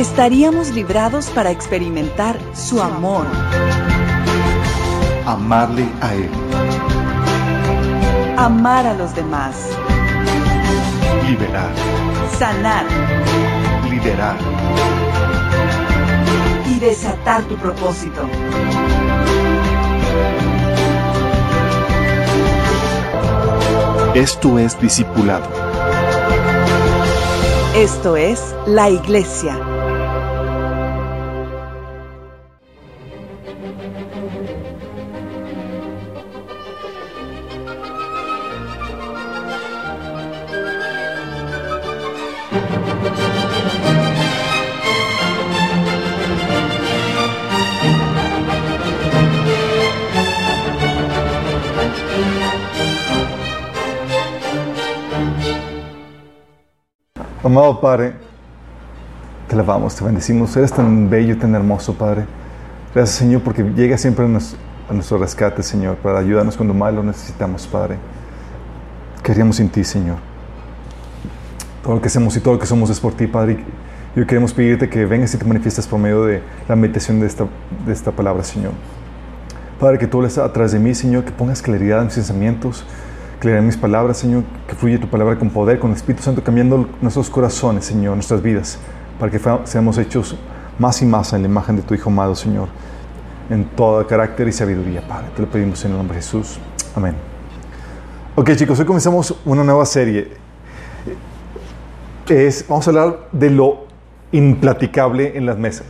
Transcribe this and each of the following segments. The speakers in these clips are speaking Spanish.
Estaríamos librados para experimentar su amor, Amarle a Él, amar a los demás, liberar, sanar liderar. y desatar tu propósito. Esto es discipulado. Esto es la iglesia. Amado Padre, te alabamos, te bendecimos. Eres tan bello tan hermoso, Padre. Gracias, Señor, porque llega siempre a, nos- a nuestro rescate, Señor, para ayudarnos cuando más lo necesitamos, Padre. Queríamos en ti, Señor. Todo lo que hacemos y todo lo que somos es por ti, Padre. Y hoy queremos pedirte que vengas y te manifiestes por medio de la meditación de esta, de esta palabra, Señor. Padre, que tú hables atrás de mí, Señor, que pongas claridad en mis pensamientos, en mis palabras, Señor, que fluye tu palabra con poder, con Espíritu Santo, cambiando nuestros corazones, Señor, nuestras vidas, para que seamos hechos más y más en la imagen de tu Hijo amado, Señor, en todo carácter y sabiduría, Padre. Te lo pedimos en el nombre de Jesús. Amén. Ok, chicos, hoy comenzamos una nueva serie. Es, vamos a hablar de lo implaticable en las mesas,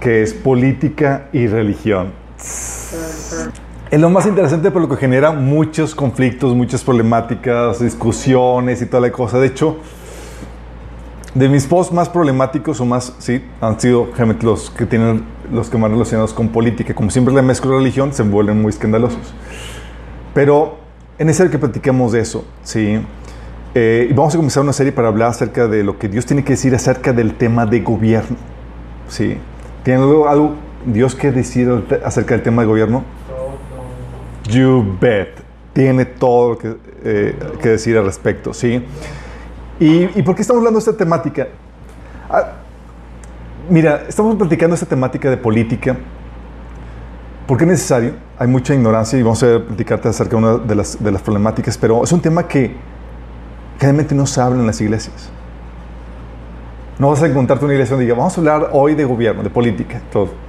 que es política y religión. Es lo más interesante por lo que genera muchos conflictos, muchas problemáticas, discusiones y toda la cosa. De hecho, de mis posts más problemáticos o más, sí, han sido generalmente los que tienen los que más relacionados con política. Como siempre la mezcla religión, se vuelven muy escandalosos. Pero es necesario que platiquemos de eso, sí. Eh, y vamos a comenzar una serie para hablar acerca de lo que Dios tiene que decir acerca del tema de gobierno, sí. ¿Tiene algo, algo Dios que decir acerca del tema de gobierno? You bet. Tiene todo que, eh, que decir al respecto, ¿sí? ¿Y, ¿Y por qué estamos hablando de esta temática? Ah, mira, estamos platicando esta temática de política porque es necesario. Hay mucha ignorancia y vamos a platicarte acerca de una de las, de las problemáticas, pero es un tema que generalmente no se habla en las iglesias. No vas a encontrarte una iglesia donde diga, vamos a hablar hoy de gobierno, de política, todo.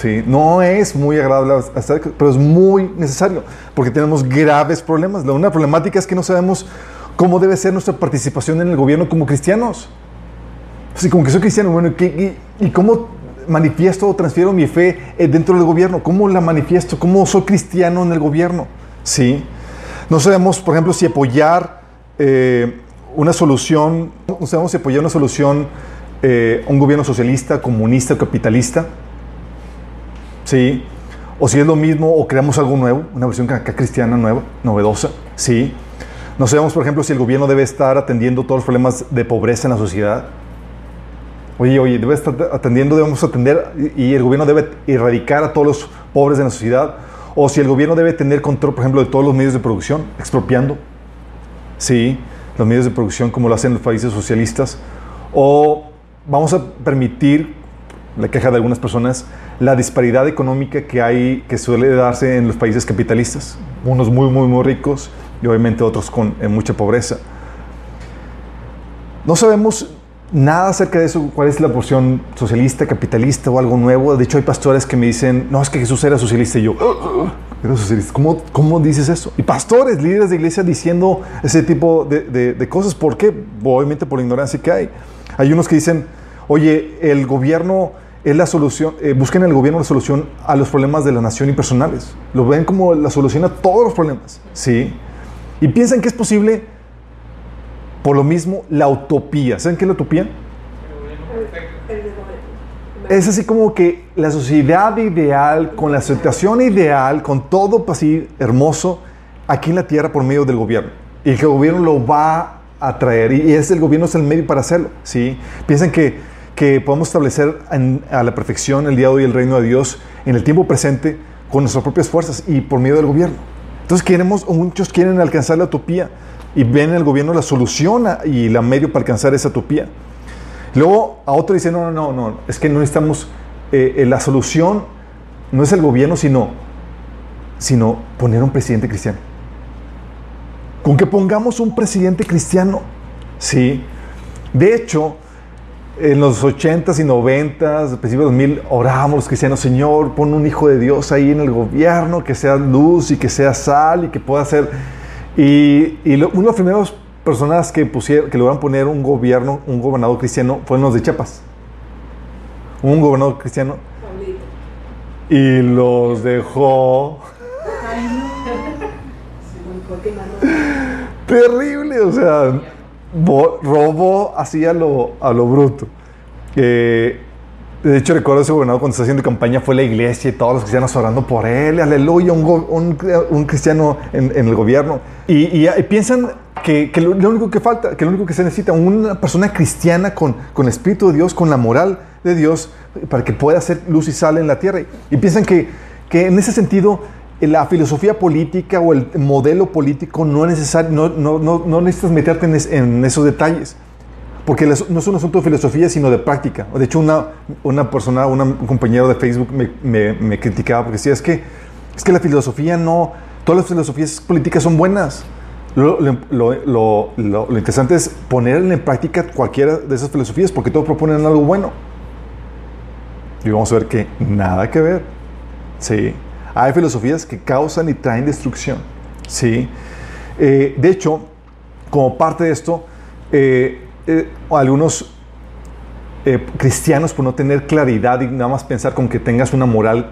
Sí, no es muy agradable, hacer, pero es muy necesario, porque tenemos graves problemas. La una problemática es que no sabemos cómo debe ser nuestra participación en el gobierno como cristianos. Así como que soy cristiano, bueno, ¿qué, y, ¿y cómo manifiesto o transfiero mi fe eh, dentro del gobierno? ¿Cómo la manifiesto? ¿Cómo soy cristiano en el gobierno? Sí. No sabemos, por ejemplo, si apoyar eh, una solución, no sabemos si apoyar una solución eh, un gobierno socialista, comunista o capitalista. Sí. O si es lo mismo o creamos algo nuevo, una versión cristiana nueva, novedosa. Sí. No sabemos, por ejemplo, si el gobierno debe estar atendiendo todos los problemas de pobreza en la sociedad. Oye, oye, debe estar atendiendo, debemos atender y el gobierno debe erradicar a todos los pobres de la sociedad. O si el gobierno debe tener control, por ejemplo, de todos los medios de producción, expropiando. Sí, los medios de producción como lo hacen los países socialistas. O vamos a permitir, la queja de algunas personas, la disparidad económica que hay, que suele darse en los países capitalistas. Unos muy, muy, muy ricos y obviamente otros con en mucha pobreza. No sabemos nada acerca de eso, cuál es la porción socialista, capitalista o algo nuevo. De hecho, hay pastores que me dicen, no, es que Jesús era socialista y yo, "Uh, uh, era socialista. ¿Cómo, ¿Cómo dices eso? Y pastores, líderes de iglesia diciendo ese tipo de, de, de cosas. ¿Por qué? Obviamente por la ignorancia que hay. Hay unos que dicen, oye, el gobierno es la solución, eh, busquen en el gobierno la solución a los problemas de la nación y personales. Lo ven como la solución a todos los problemas. ¿sí? Y piensan que es posible, por lo mismo, la utopía. ¿Saben qué es la utopía? es así como que la sociedad ideal, con la situación ideal, con todo así hermoso, aquí en la tierra por medio del gobierno. Y el gobierno lo va a traer. Y es el gobierno es el medio para hacerlo. ¿sí? Piensan que, que podemos establecer a la perfección el día de hoy el reino de Dios en el tiempo presente con nuestras propias fuerzas y por medio del gobierno. Entonces queremos, muchos quieren alcanzar la utopía y ven en el gobierno la solución y la medio para alcanzar esa utopía. Luego a otro dice, no, no, no, no, es que no necesitamos, eh, eh, la solución no es el gobierno, sino, sino poner un presidente cristiano. Con que pongamos un presidente cristiano, sí. De hecho, en los 80s y 90s, principios de 2000, orábamos los cristianos, Señor, pon un hijo de Dios ahí en el gobierno, que sea luz y que sea sal y que pueda ser... Y, y uno de los primeros personas que, pusieron, que lograron poner un gobierno, un gobernador cristiano, fueron los de Chiapas. Un gobernador cristiano. Y los dejó. Terrible, o sea, robó así a lo, bruto. de hecho, recuerdo ese gobernador cuando estaba haciendo campaña fue la iglesia y todos los cristianos orando por él, aleluya, un, un, cristiano en, el gobierno. Y, piensan que, lo, único que falta, que lo único que se necesita, una persona cristiana con, con el Espíritu de Dios, con la moral de Dios, para que pueda hacer luz y sal en la tierra. Y piensan que en ese sentido la filosofía política o el modelo político no es no, no, no, no necesitas meterte en, esos detalles. Porque no es un asunto de filosofía, sino de práctica. De hecho, una, una persona, un compañero de Facebook me, me, me criticaba porque decía, es que, es que la filosofía no, todas las filosofías políticas son buenas. Lo, lo, lo, interesante es poner en práctica cualquiera de esas filosofías porque todos proponen algo bueno. Y vamos a ver que nada que ver. Sí. Hay filosofías que causan y traen destrucción. Sí. Eh, de hecho, como parte de esto, eh, eh, algunos cristianos, por no tener claridad y nada más pensar con que tengas una moral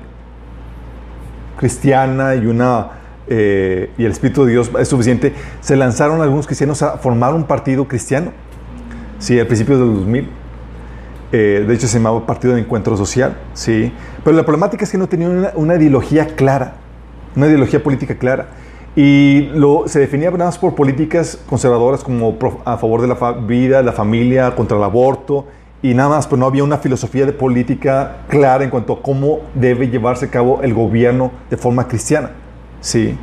cristiana y una y el Espíritu de Dios es suficiente, se lanzaron algunos cristianos a formar un partido cristiano. Sí, al principio del 2000. Eh, de hecho, se llamaba Partido de Encuentro Social. Sí. Pero la problemática es que no tenían una, ideología clara, una ideología política clara. Y lo, se definía nada más por políticas conservadoras como a favor de la vida, la familia, contra el aborto y nada más, pero no había una filosofía de política clara en cuanto a cómo debe llevarse a cabo el gobierno de forma cristiana. Sí.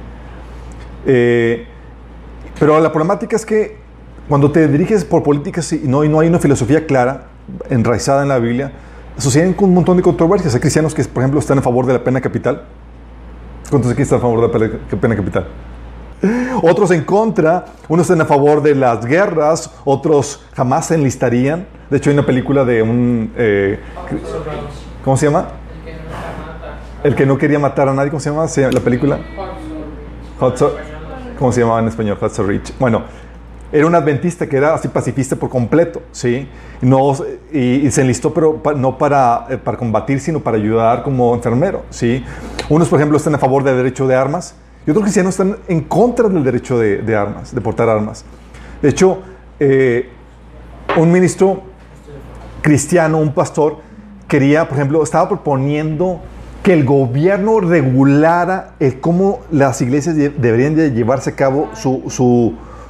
Eh, pero la problemática es que cuando te diriges por políticas y no, no hay una filosofía clara, enraizada en la Biblia, suceden con un montón de controversias. Hay cristianos que, por ejemplo, están a favor de la pena capital. ¿Cuántos aquí están a favor de la pena capital? Otros en contra, unos están a favor de las guerras, otros jamás se enlistarían. De hecho, hay una película de un... Eh, ¿Cómo se llama? El que no quería matar a nadie, ¿cómo se llama la película? ¿Cómo se llamaba en español? Hudson Rich. Bueno, era un adventista que era así pacifista por completo, ¿sí? No, y, se enlistó, pero no para, eh, para combatir, sino para ayudar como enfermero, ¿sí? Unos, por ejemplo, están a favor del derecho de armas y otros cristianos están en contra del derecho de, armas, de portar armas. De hecho, eh, un ministro cristiano, un pastor, quería, por ejemplo, estaba proponiendo que el gobierno regulara el cómo las iglesias deberían de llevarse a cabo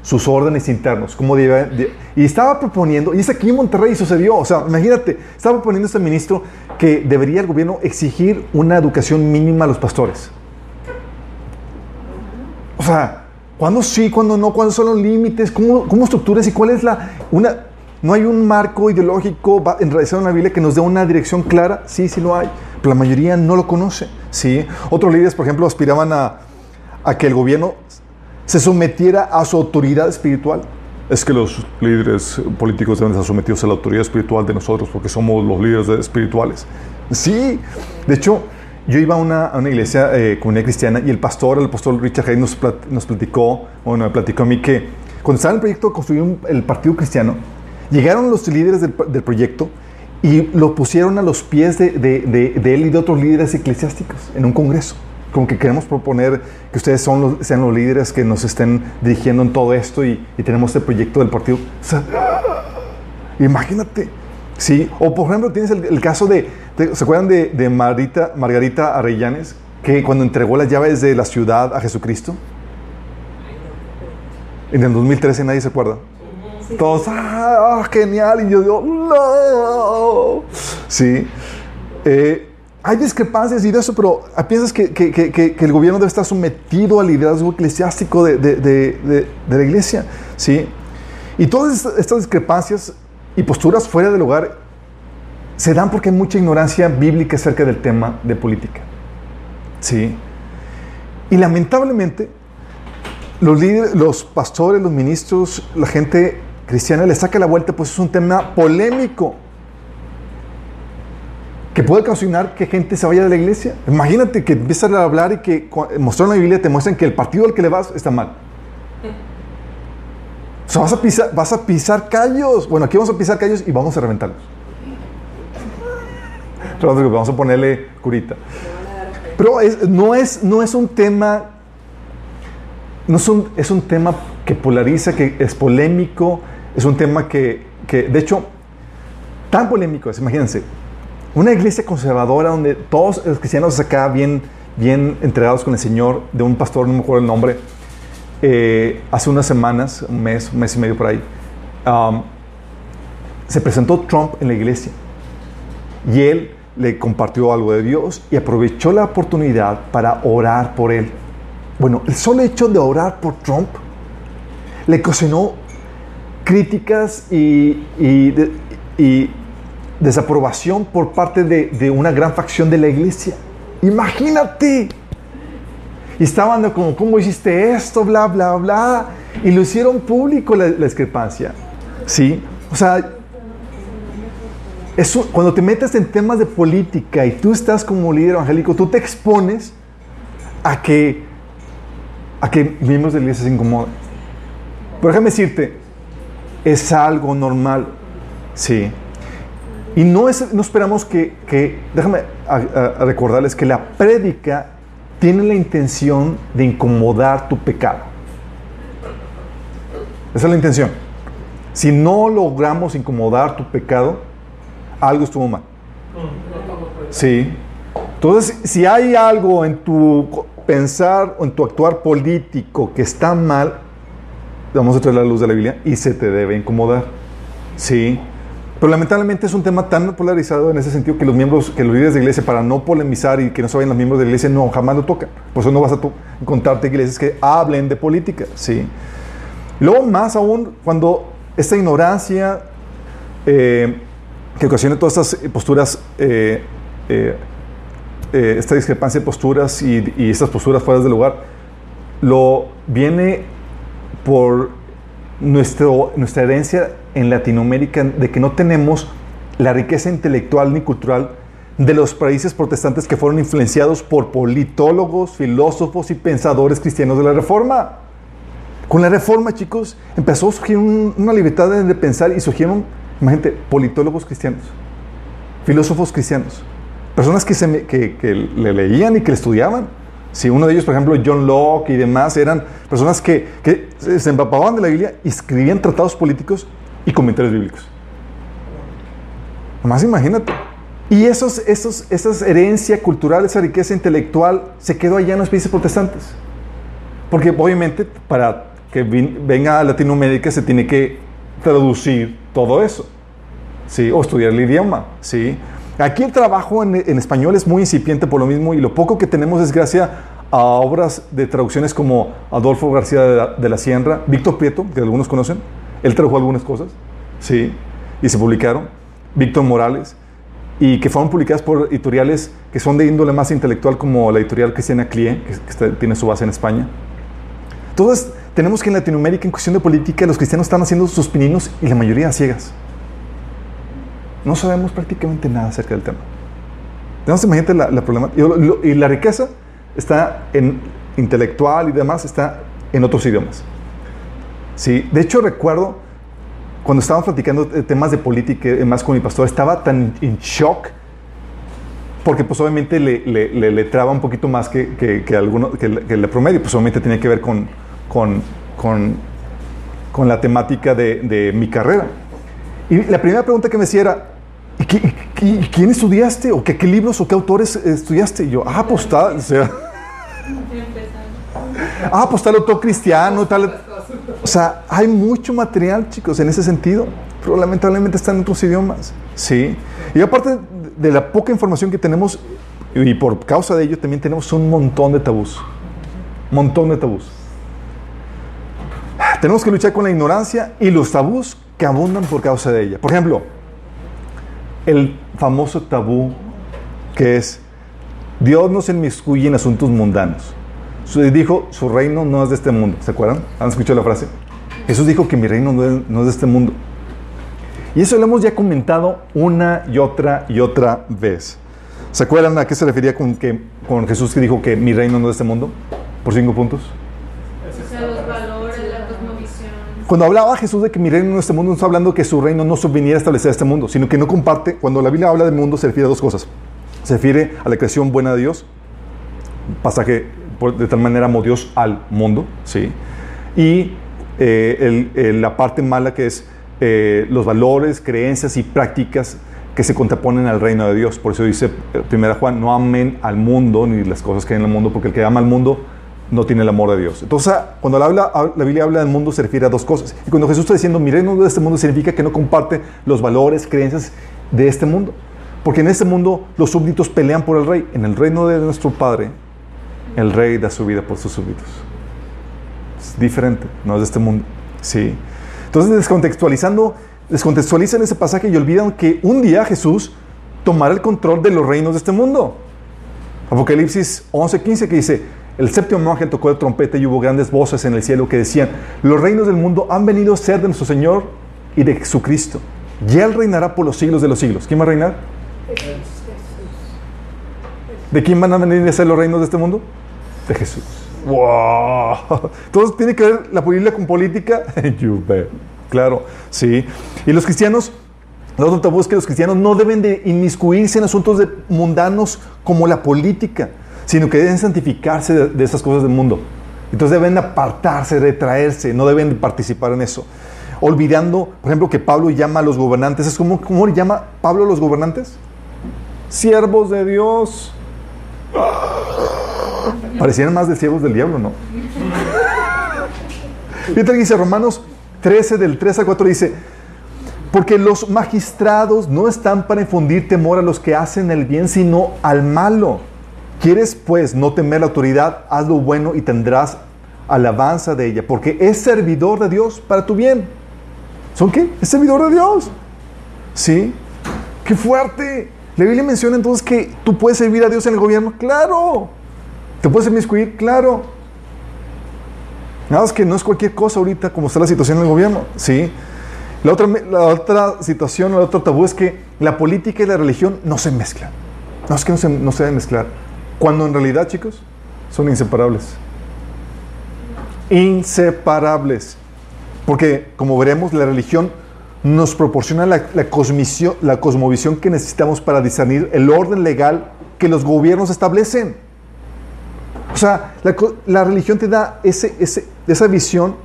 sus órdenes internos. Cómo y estaba proponiendo, y es aquí en Monterrey sucedió, o sea, imagínate, estaba proponiendo este ministro que debería el gobierno exigir una educación mínima a los pastores. O sea, ¿cuándo sí, cuándo no? ¿Cuáles son los límites? ¿Cómo, cómo estructuras y cuál es la... Una, ¿No hay un marco ideológico enraizado en la Biblia que nos dé una dirección clara? Sí, sí lo hay pero la mayoría no lo conoce. ¿sí? Otros líderes, por ejemplo, aspiraban a que el gobierno se sometiera a su autoridad espiritual. Es que los líderes políticos deben estar sometidos a la autoridad espiritual de nosotros porque somos los líderes espirituales. Sí, de hecho, yo iba a una, a una iglesia, eh, comunidad cristiana, y el pastor, el pastor Richard Hayes nos, nos platicó, bueno, platicó a mí que cuando estaba en el proyecto de construir el partido cristiano, llegaron los líderes del, del proyecto y lo pusieron a los pies de, él y de otros líderes eclesiásticos en un congreso. Como que queremos proponer que ustedes son sean los líderes que nos estén dirigiendo en todo esto y, tenemos este proyecto del partido. imagínate. Sí, o por ejemplo tienes el, caso de, ¿Se acuerdan de, de Margarita, Margarita? Que cuando entregó las llaves de la ciudad a Jesucristo. En el 2013 nadie se acuerda. Todos, ah, ah, genial. Y yo digo, no. Sí. Eh, hay discrepancias y de eso, pero piensas que, que, que, que, el gobierno debe estar sometido al liderazgo eclesiástico de, de, de, de la iglesia. ¿sí? Y todas estas discrepancias y posturas fuera del hogar se dan porque hay mucha ignorancia bíblica acerca del tema de política. ¿Sí? Y lamentablemente, los líderes, los pastores, los ministros, la gente cristiana le saca la vuelta, pues es un tema polémico que puede ocasionar que gente se vaya de la iglesia. Imagínate que empiezan a hablar y que mostrar la Biblia te muestran que el partido al que le vas está mal. O sea, vas a pisar, vas a pisar callos. Bueno, aquí vamos a pisar callos y vamos a reventarlos. Vamos a ponerle curita. Pero no, es, no es un tema, no es un, es un tema que polariza, que es polémico, es un tema que, que, de hecho, tan polémico es, imagínense, una iglesia conservadora donde todos los cristianos acá bien, bien entregados con el Señor, de un pastor, no me acuerdo el nombre, eh, hace unas semanas, un mes, un mes y medio por ahí, um, se presentó Trump en la iglesia y él le compartió algo de Dios y aprovechó la oportunidad para orar por él. Bueno, el solo hecho de orar por Trump le ocasionó críticas y, desaprobación por parte de, de, una gran facción de la iglesia. Imagínate. Y estaban como, ¿cómo hiciste esto? Bla, bla, bla. Y lo hicieron público la, discrepancia. ¿Sí? O sea, cuando te metes en temas de política y tú estás como líder evangélico, tú te expones a que, a que miembros de la iglesia se incomoden. Pero déjame decirte, es algo normal, sí. Y no, es, no esperamos que, que déjame recordarles que la prédica tiene la intención de incomodar tu pecado. Esa es la intención. Si no logramos incomodar tu pecado, algo estuvo mal. Sí. Entonces, si hay algo en tu pensar o en tu actuar político que está mal, vamos a traer la luz de la Biblia y se te debe incomodar. Sí. Pero lamentablemente es un tema tan polarizado en ese sentido que los miembros, que los líderes de iglesia, para no polemizar y que no se vayan los miembros de la iglesia, no, jamás lo tocan. Por eso no vas a encontrarte iglesias que hablen de política. Sí. Luego, más aún, cuando esta ignorancia eh, que ocasiona todas estas posturas, eh, eh, eh, esta discrepancia de posturas y, y, estas posturas fuera del lugar, lo viene por nuestro, nuestra herencia en Latinoamérica de que no tenemos la riqueza intelectual ni cultural de los países protestantes que fueron influenciados por politólogos, filósofos y pensadores cristianos de la Reforma. Con la Reforma, chicos, empezó a surgir una libertad de pensar y surgieron Imagínate, politólogos cristianos, filósofos cristianos, personas que, se, que, que, le leían y que le estudiaban. Si uno de ellos, por ejemplo, John Locke y demás, eran personas que, que se empapaban de la Biblia y escribían tratados políticos y comentarios bíblicos. Más imagínate. Y esos, esos, esa herencia cultural, esa riqueza intelectual, se quedó allá en los países protestantes. Porque obviamente para que venga a Latinoamérica se tiene que traducir todo eso. ¿sí? O estudiar el idioma, ¿sí? Aquí el trabajo en, español es muy incipiente por lo mismo y lo poco que tenemos es gracias a obras de traducciones como Adolfo García de la, de la Sierra, Víctor Prieto, que algunos conocen, él tradujo algunas cosas, ¿sí? Y se publicaron, Víctor Morales, y que fueron publicadas por editoriales que son de índole más intelectual como la editorial Cristiana Clie, que, tiene su base en España. Entonces, tenemos que en Latinoamérica, en cuestión de política, los cristianos están haciendo sus pininos y la mayoría ciegas. No sabemos prácticamente nada acerca del tema. Entonces, imagínate la, la problema. Y, la riqueza está en intelectual y demás, está en otros idiomas. Sí, de hecho recuerdo cuando estábamos platicando temas de política más con mi pastor, estaba tan en shock porque pues obviamente le, le, traba un poquito más que, que, que, alguno, que, el promedio, pues obviamente tenía que ver con, con, con, con la temática de, mi carrera. Y la primera pregunta que me hacía era, ¿y, quién estudiaste? ¿O qué, libros o qué autores estudiaste? Y yo, ah, pues o sea, ah, pues autor cristiano, tal. O sea, hay mucho material, chicos, en ese sentido, pero lamentablemente está en otros idiomas, ¿sí? Y aparte de la poca información que tenemos, y por causa de ello también tenemos un montón de tabús, montón de tabús. Tenemos que luchar con la ignorancia y los tabús que abundan por causa de ella. Por ejemplo, el famoso tabú que es Dios no se inmiscuye en asuntos mundanos. Dijo, su reino no es de este mundo. ¿Se acuerdan? ¿Han escuchado la frase? Jesús dijo que mi reino no es, de este mundo. Y eso lo hemos ya comentado una y otra y otra vez. ¿Se acuerdan a qué se refería con, que, con Jesús que dijo que mi reino no es de este mundo? Por cinco puntos. Cuando hablaba Jesús de que mi reino no es de este mundo, no está hablando que su reino no viniera a establecer este mundo, sino que no comparte. Cuando la Biblia habla del mundo, se refiere a dos cosas. Se refiere a la creación buena de Dios, pasaje de tal manera amó Dios al mundo, ¿sí? Y eh, la parte mala que es eh, los valores, creencias y prácticas que se contraponen al reino de Dios. Por eso dice eh, 1 Juan, no amen al mundo ni las cosas que hay en el mundo, porque el que ama al mundo no tiene el amor de Dios. Entonces, cuando la, Biblia habla del mundo, se refiere a dos cosas. Y cuando Jesús está diciendo, mi reino no es de este mundo, significa que no comparte los valores, creencias de este mundo. Porque en este mundo los súbditos pelean por el rey. En el reino de nuestro Padre, el rey da su vida por sus súbditos. Es diferente, no es de este mundo. Sí. Entonces, descontextualizando, descontextualizan ese pasaje y olvidan que un día Jesús tomará el control de los reinos de este mundo. Apocalipsis 11:15 que dice, el séptimo ángel tocó la trompeta y hubo grandes voces en el cielo que decían, los reinos del mundo han venido a ser de nuestro Señor y de Jesucristo. Y Él reinará por los siglos de los siglos. ¿Quién va a reinar? ¿De quién van a venir a ser los reinos de este mundo? De Jesús. ¡Wow! Entonces tiene que ver la Biblia con política. Claro, sí. Y los cristianos, el otro tabú es que los cristianos no deben de inmiscuirse en asuntos mundanos como la política, sino que deben santificarse de, de esas cosas del mundo. Entonces deben apartarse, retraerse, no deben participar en eso. Olvidando, por ejemplo, que Pablo llama a los gobernantes. ¿Es como, ¿Cómo llama Pablo a los gobernantes? Siervos de Dios. Parecieran más de siervos del diablo, ¿no? Fíjate que dice Romanos 13, del 3 al 4, dice, porque los magistrados no están para infundir temor a los que hacen el bien, sino al malo. ¿Quieres pues no temer la autoridad? Haz lo bueno y tendrás alabanza de ella, porque es servidor de Dios para tu bien. ¿Son qué? Es servidor de Dios. ¿Sí? ¡Qué fuerte! La Biblia menciona entonces que tú puedes servir a Dios en el gobierno. ¡Claro! ¿Te puedes inmiscuir? ¡Claro! Nada más que no es cualquier cosa ahorita como está la situación en el gobierno. ¿Sí? La otra, la otra situación, el otro tabú es que la política y la religión no se mezclan. No es que no se, no se deben mezclar. Cuando en realidad, chicos, son inseparables. Inseparables. Porque, como veremos, la religión nos proporciona la, la la cosmovisión que necesitamos para discernir el orden legal que los gobiernos establecen. O sea, la, la religión te da ese, ese- esa visión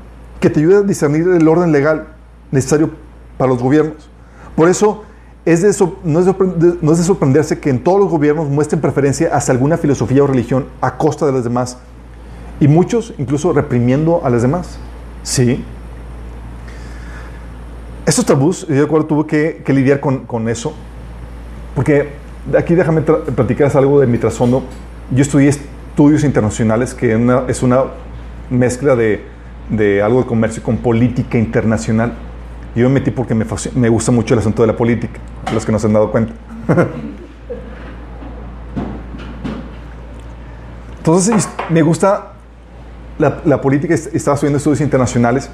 que te ayuda a discernir el orden legal necesario para los gobiernos. Por eso es de sor- no, es de, no es de sorprenderse que en todos los gobiernos muestren preferencia hacia alguna filosofía o religión a costa de las demás. Y muchos incluso reprimiendo a las demás. Sí. Estos tabús, yo de acuerdo, tuve que, que lidiar con, con eso. Porque aquí déjame platicar algo de mi trasfondo. Yo estudié estudios internacionales, que una- es una mezcla de, de algo de comercio con política internacional. Yo me metí porque me, me gusta mucho el asunto de la política, los que no se han dado cuenta. Entonces es- me gusta la, la política, est- estaba estudiando estudios internacionales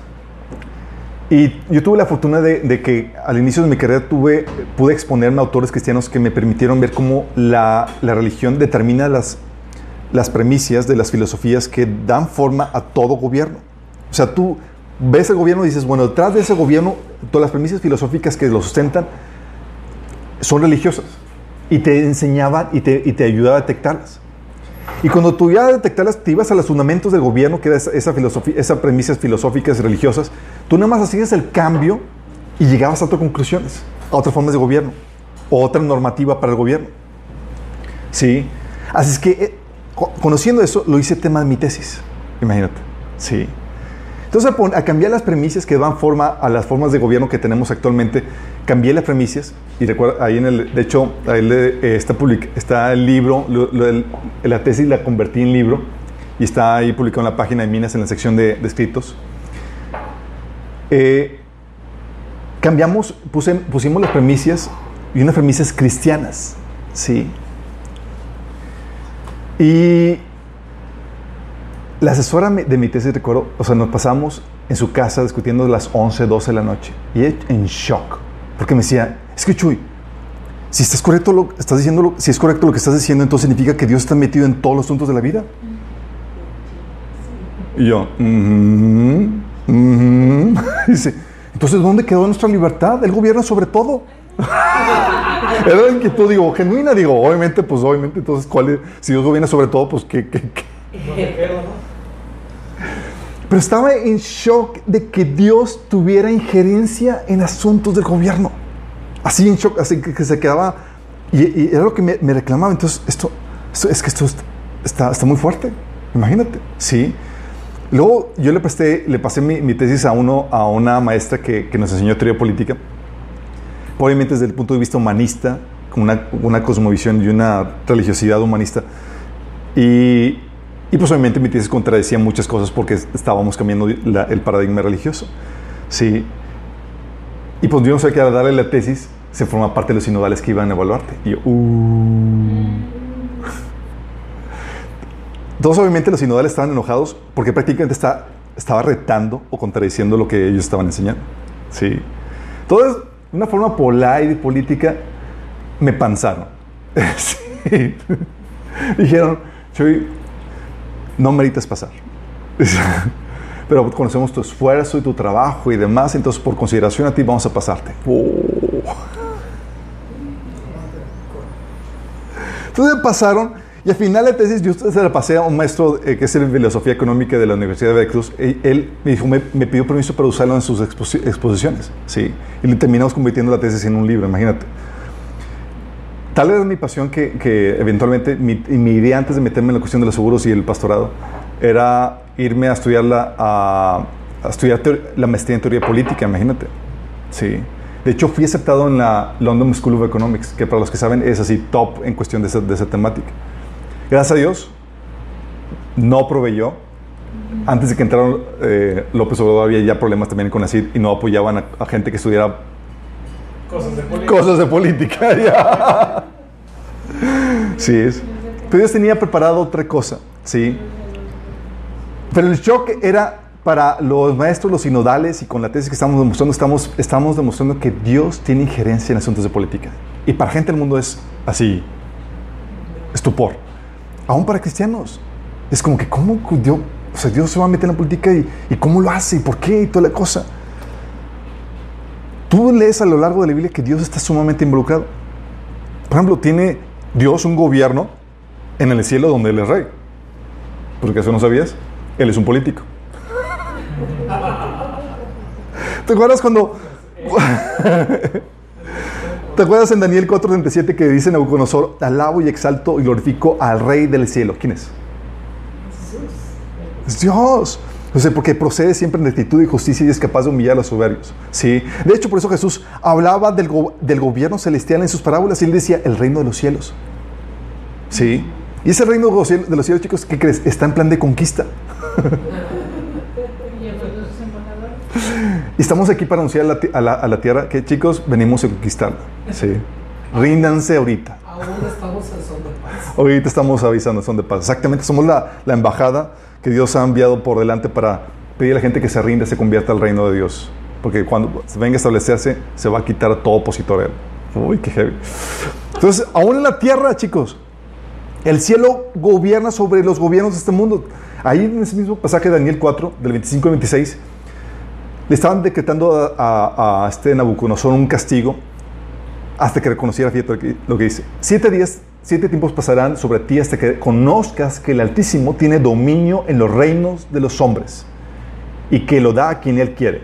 y yo tuve la fortuna de, de que al inicio de mi carrera tuve, pude exponerme a autores cristianos que me permitieron ver cómo la, la religión determina las, las premisas de las filosofías que dan forma a todo gobierno. O sea, tú ves el gobierno y dices, bueno, detrás de ese gobierno, todas las premisas filosóficas que lo sustentan son religiosas. Y te enseñaban y te, y te ayudaba a detectarlas. Y cuando tú ya detectarlas, te ibas a los fundamentos del gobierno, que era esa, filosofía, esas premisas filosóficas y religiosas, tú nada más hacías el cambio y llegabas a otras conclusiones, a otras formas de gobierno. otra normativa para el gobierno. ¿Sí? Así es que, eh, conociendo eso, lo hice tema de mi tesis. Imagínate. Sí. Entonces, a, a cambiar las premisas que dan forma a las formas de gobierno que tenemos actualmente, cambié las premisas y recuerda, ahí en el, de hecho, ahí eh, está, public- está el libro, la tesis la convertí en libro y está ahí publicado en la página de Minas en la sección de, escritos. Eh, cambiamos, pusimos las premisas y unas premisas cristianas, ¿sí? Y la asesora de mi tesis, recuerdo, o sea, nos pasamos en su casa discutiendo las 11, 12 de la noche. Y en shock. Porque me decía, es que Chuy, si estás correcto lo, estás diciendo si es correcto lo que estás diciendo, entonces significa que Dios está metido en todos los asuntos de la vida. Y yo, "Mhm, mhm". dice, entonces ¿dónde quedó nuestra libertad? Él gobierna sobre todo. Era la inquietud, digo, genuina, digo, obviamente, pues obviamente, entonces, ¿cuál es? Si Dios gobierna sobre todo, pues, ¿qué, qué, qué? Pero estaba en shock de que Dios tuviera injerencia en asuntos del gobierno. Así en shock, así que, que se quedaba. Y, y era lo que me, me reclamaba. Entonces, esto, esto- es que esto est- está, está muy fuerte. Imagínate. Sí. Luego yo le presté, le pasé mi, mi tesis a uno, a una maestra que, que nos enseñó teoría política. Obviamente desde el punto de vista humanista, con una, una cosmovisión y una religiosidad humanista. Y, y pues obviamente mi tesis contradecía muchas cosas porque estábamos cambiando el paradigma religioso. Sí. Y pues no sé qué darle la tesis, se forma parte de los sinodales que iban a evaluarte. Y yo, uh. Obviamente los sinodales estaban enojados porque prácticamente está, estaba retando o contradiciendo lo que ellos estaban enseñando. Sí. Entonces, una forma polite y política, me panzaron. Sí. Dijeron, Chuy, no meritas pasar. Pero conocemos tu esfuerzo y tu trabajo y demás, entonces por consideración a ti vamos a pasarte. Oh. Entonces pasaron y al final de la tesis yo se la pasé a un maestro eh, que es el de filosofía económica de la Universidad de Veracruz. Y él me dijo, me, me pidió permiso para usarlo en sus exposi- exposiciones. Sí. Y le terminamos convirtiendo la tesis en un libro, imagínate. Tal era mi pasión que, que eventualmente mi, mi idea antes de meterme en la cuestión de los seguros y el pastorado era irme a estudiar la, a, a estudiar la maestría en teoría política, imagínate. Sí. De hecho, fui aceptado en la London School of Economics, que para los que saben es así top en cuestión de esa, de esa temática. Gracias a Dios, no proveyó. Antes de que entraron eh, López Obrador había ya problemas también con la CID y no apoyaban a, a gente que estudiara Cosas de política. cosas de política. ya. Sí, es. Pero Dios tenía preparado otra cosa, ¿sí? Pero el shock era para los maestros, los sinodales y con la tesis que estamos demostrando, estamos, estamos demostrando que Dios tiene injerencia en asuntos de política. Y para gente del mundo es así, estupor. Aún para cristianos. Es como que, ¿cómo Dios, o sea, Dios se va a meter en la política y, y cómo lo hace y por qué y toda la cosa? Tú lees a lo largo de la Biblia que Dios está sumamente involucrado. Por ejemplo, tiene Dios un gobierno en el cielo donde Él es rey. Porque eso no sabías. Él es un político. ¿Te acuerdas cuando... ¿Te acuerdas en Daniel 4:37 que dice Nabucodonosor, alabo y exalto y glorifico al rey del cielo? ¿Quién es? Es Dios. O sea, porque procede siempre en rectitud y justicia y es capaz de humillar a los soberbios. ¿sí? De hecho, por eso Jesús hablaba del, go- del gobierno celestial en sus parábolas y él decía el reino de los cielos. ¿Sí? Y ese reino de los cielos, chicos, ¿qué crees? Está en plan de conquista. Y el pueblo es embajador. Y estamos aquí para anunciar a la, a la- a la tierra que, chicos, venimos a conquistarla. ¿Sí? Ríndanse ahorita. Aún estamos en son de paz. Ahorita estamos avisando, son de paz. Exactamente, somos la, la embajada que Dios ha enviado por delante para pedir a la gente que se rinda, se convierta al reino de Dios. Porque cuando venga a establecerse, se va a quitar a todo opositor a él. Uy, qué heavy. Entonces, aún en la tierra, chicos, el cielo gobierna sobre los gobiernos de este mundo. Ahí en ese mismo pasaje de Daniel 4, del 25 al 26, le estaban decretando a, a- a este Nabucodonosor un castigo hasta que reconociera, fíjate lo que, dice. Siete días, siete tiempos pasarán sobre ti hasta que conozcas que el Altísimo tiene dominio en los reinos de los hombres y que lo da a quien Él quiere.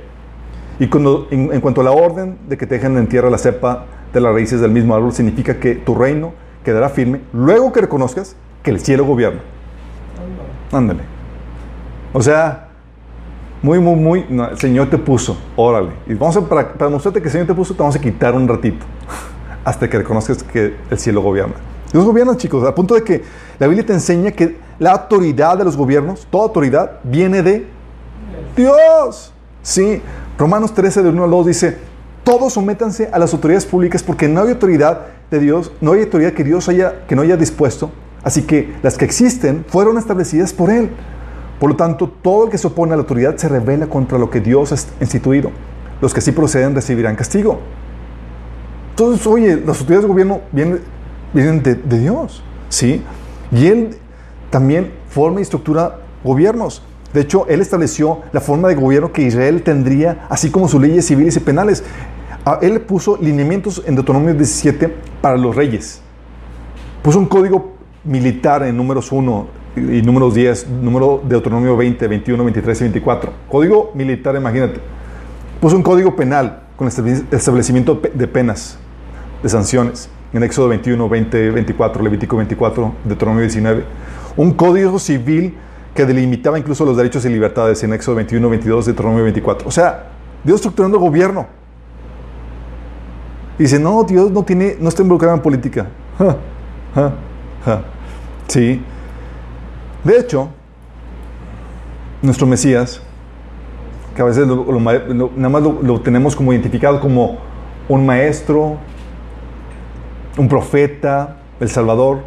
Y cuando, en, en cuanto a la orden de que te dejen en tierra la cepa de las raíces del mismo árbol significa que tu reino quedará firme luego que reconozcas que el cielo gobierna. Ándale. O sea, muy, muy, muy, el Señor te puso, órale. Y vamos a, para, para mostrarte que el Señor te puso, te vamos a quitar un ratito hasta que reconozcas que el cielo gobierna. Dios gobierna, chicos, al punto de que la Biblia te enseña que la autoridad de los gobiernos, toda autoridad, viene de Dios. Sí, Romanos 13, de 1 al 2 dice, todos sométanse a las autoridades públicas porque no hay autoridad de Dios, no hay autoridad que Dios haya, que no haya dispuesto, así que las que existen fueron establecidas por Él. Por lo tanto, todo el que se opone a la autoridad se revela contra lo que Dios ha instituido. Los que sí proceden recibirán castigo. Entonces, oye, las autoridades de gobierno vienen, vienen de, de Dios, ¿sí? Y Él también forma y estructura gobiernos. De hecho, Él estableció la forma de gobierno que Israel tendría, así como sus leyes civiles y penales. Ah, Él puso lineamientos en Deuteronomio 17 para los reyes. Puso un código militar en números 1 y números 10, número de Deuteronomio 20, 21, 23 y 24. Código militar, imagínate. Puso un código penal con establec- establecimiento de penas, de sanciones. En Éxodo 21, 20, 24, Levítico 24, Deuteronomio 19. Un código civil que delimitaba incluso los derechos y libertades en Éxodo 21, 22, Deuteronomio 24. O sea, Dios estructurando gobierno. Y dice, no, Dios no, tiene, no está involucrado en política. Ja, ja, ja. Sí. De hecho, nuestro Mesías, que a veces lo- nada más lo tenemos como identificado como un maestro, un profeta, el Salvador,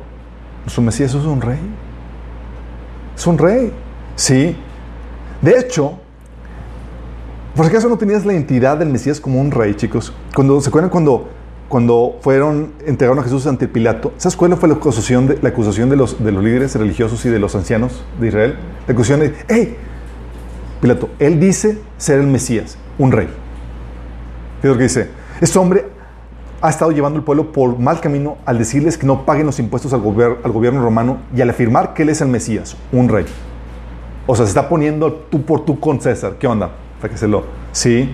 nuestro Mesías es un rey. Es un rey. Sí. De hecho, por si acaso no tenías la identidad del Mesías como un rey, chicos. Cuando, ¿Se acuerdan cuando, cuando fueron, entregaron a Jesús ante Pilato? ¿Sabes cuál fue la acusación de, la acusación de, los, de los líderes religiosos y de los ancianos de Israel? La acusación de, ¡hey! Pilato, él dice ser el Mesías, un rey. Lo que dice. Este hombre ha estado llevando al pueblo por mal camino al decirles que no paguen los impuestos al, gober- al gobierno romano y al afirmar que él es el Mesías, un rey. O sea, se está poniendo tú por tú con César. ¿Qué onda? Para que se lo. Sí.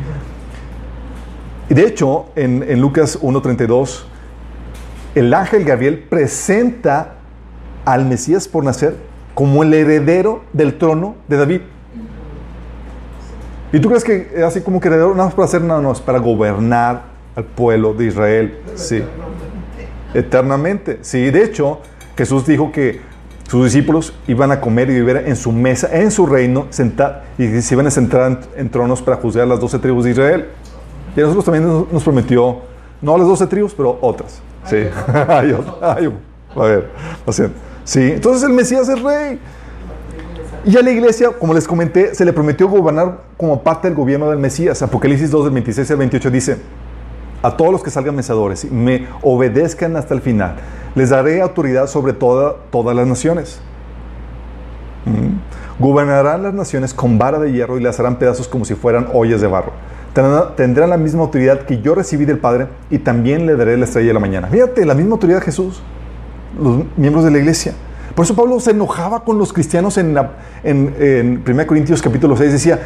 Y de hecho, en, en Lucas 1.32, el ángel Gabriel presenta al Mesías por nacer como el heredero del trono de David. ¿Y tú crees que es así como que heredero nada más para hacer nada, no, es para gobernar al pueblo de Israel? Sí. Eternamente. Sí, de hecho, Jesús dijo que sus discípulos iban a comer y vivir en su mesa, en su reino, senta- y se iban a sentar en, en tronos para juzgar las doce tribus de Israel. Y a nosotros también nos, prometió, no las doce tribus, pero otras. Sí. Hay otra- a ver, sea, sí. Entonces el Mesías es rey. Y a la iglesia, como les comenté, se le prometió gobernar como parte del gobierno del Mesías. Apocalipsis 2, del 26 al 28 dice, a todos los que salgan mensadores y me obedezcan hasta el final, les daré autoridad sobre toda, todas las naciones. Mm. Gobernarán las naciones con vara de hierro y las harán pedazos como si fueran ollas de barro. Tendrán, la misma autoridad que yo recibí del Padre y también le daré la estrella de la mañana. Fíjate, la misma autoridad de Jesús, los miembros de la iglesia. Por eso Pablo se enojaba con los cristianos en, la, en, en 1 Corintios capítulo 6. Decía,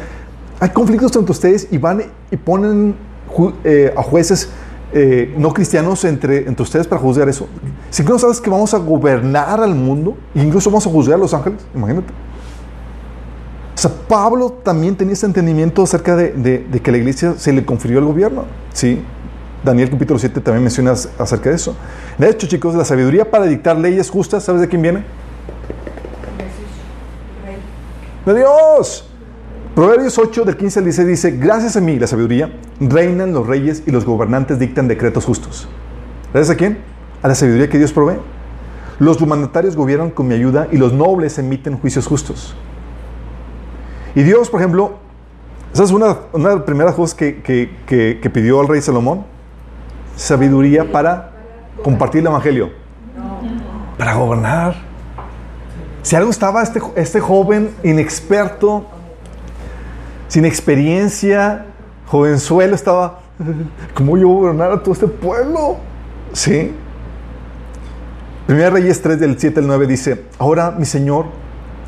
hay conflictos entre ustedes y van y ponen ju- eh, a jueces eh, no cristianos entre, entre ustedes para juzgar eso. Si no sabes que vamos a gobernar al mundo, incluso vamos a juzgar a los ángeles, imagínate. O sea, Pablo también tenía ese entendimiento acerca de, que la iglesia se le confirió el gobierno. ¿sí? Daniel capítulo 7 también menciona ac- acerca de eso. De hecho, chicos, la sabiduría para dictar leyes justas, ¿sabes de quién viene? De Dios. Proverbios 8 del 15 al 16 dice, gracias a mí, la sabiduría, reinan los reyes y los gobernantes dictan decretos justos. ¿Gracias a quién? A la sabiduría que Dios provee. Los mandatarios gobiernan con mi ayuda y los nobles emiten juicios justos. Y Dios, por ejemplo, esa es una, una de las primeras cosas que, que- que- que pidió al rey Salomón. Sabiduría para compartir el Evangelio. Para gobernar. Si algo estaba este, este joven inexperto, sin experiencia, jovenzuelo, estaba, ¿cómo yo gobernar a todo este pueblo? Sí. Primera Reyes 3 del 7 al 9 dice, ahora mi Señor,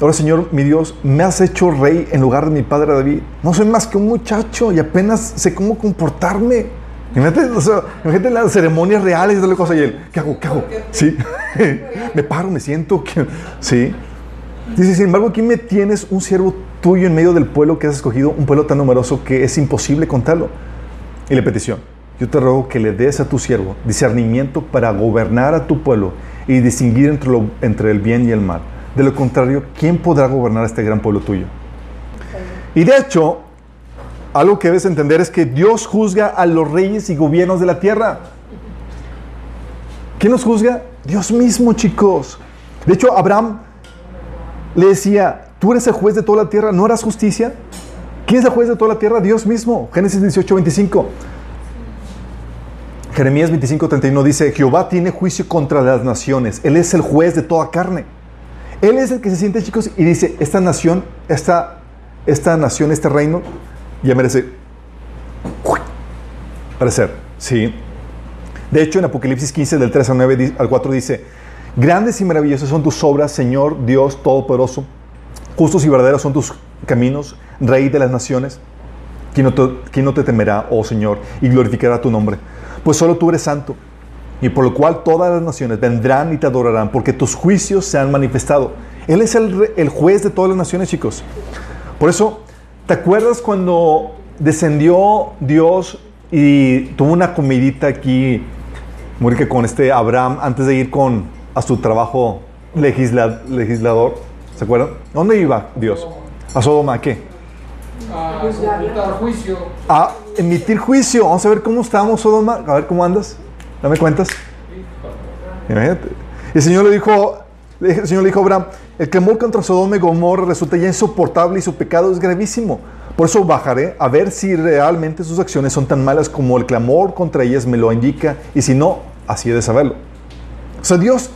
ahora Señor mi Dios, me has hecho rey en lugar de mi padre David. No soy más que un muchacho y apenas sé cómo comportarme. Imagínate, o sea, imagínate las ceremonias reales de la cosa y él, ¿qué hago? ¿Qué hago? Sí, me paro, me siento, ¿qué? sí. Dice, sin embargo, aquí me tienes un siervo tuyo en medio del pueblo que has escogido, un pueblo tan numeroso que es imposible contarlo. Y le petición, yo te ruego que le des a tu siervo discernimiento para gobernar a tu pueblo y distinguir entre, lo- entre el bien y el mal. De lo contrario, ¿quién podrá gobernar a este gran pueblo tuyo? Y de hecho, algo que debes entender es que Dios juzga a los reyes y gobiernos de la tierra. ¿Quién los juzga? Dios mismo, chicos. De hecho, Abraham le decía, tú eres el juez de toda la tierra, ¿no harás justicia? ¿Quién es el juez de toda la tierra? Dios mismo. Génesis 18, 25. Jeremías 25, 31 dice, Jehová tiene juicio contra las naciones. Él es el juez de toda carne. Él es el que se siente, chicos, y dice, esta nación, esta, esta nación, este reino, ya merece parecer. Sí. De hecho, en Apocalipsis 15, del 3 al, 9, di- al 4 dice, grandes y maravillosas son tus obras, Señor Dios Todopoderoso. Justos y verdaderos son tus caminos, Rey de las naciones. ¿Quién no, te, quién no te temerá, oh Señor, y glorificará tu nombre? Pues solo tú eres santo, y por lo cual todas las naciones vendrán y te adorarán, porque tus juicios se han manifestado. Él es el, el juez de todas las naciones, chicos. Por eso, ¿te acuerdas cuando descendió Dios y tuvo una comidita aquí, rica con este Abraham, antes de ir con, a su trabajo legisla- legislador? ¿Se acuerdan? ¿Dónde iba Dios? ¿A Sodoma? ¿A qué? A soltar juicio. a emitir juicio. Vamos a ver cómo estamos, Sodoma. A ver cómo andas. Dame cuentas. Imagínate. El Señor le dijo, el Señor le dijo a Abraham, el clamor contra Sodoma y Gomorra resulta ya insoportable y su pecado es gravísimo. Por eso bajaré a ver si realmente sus acciones son tan malas como el clamor contra ellas me lo indica y si no, así he de saberlo. O sea, Dios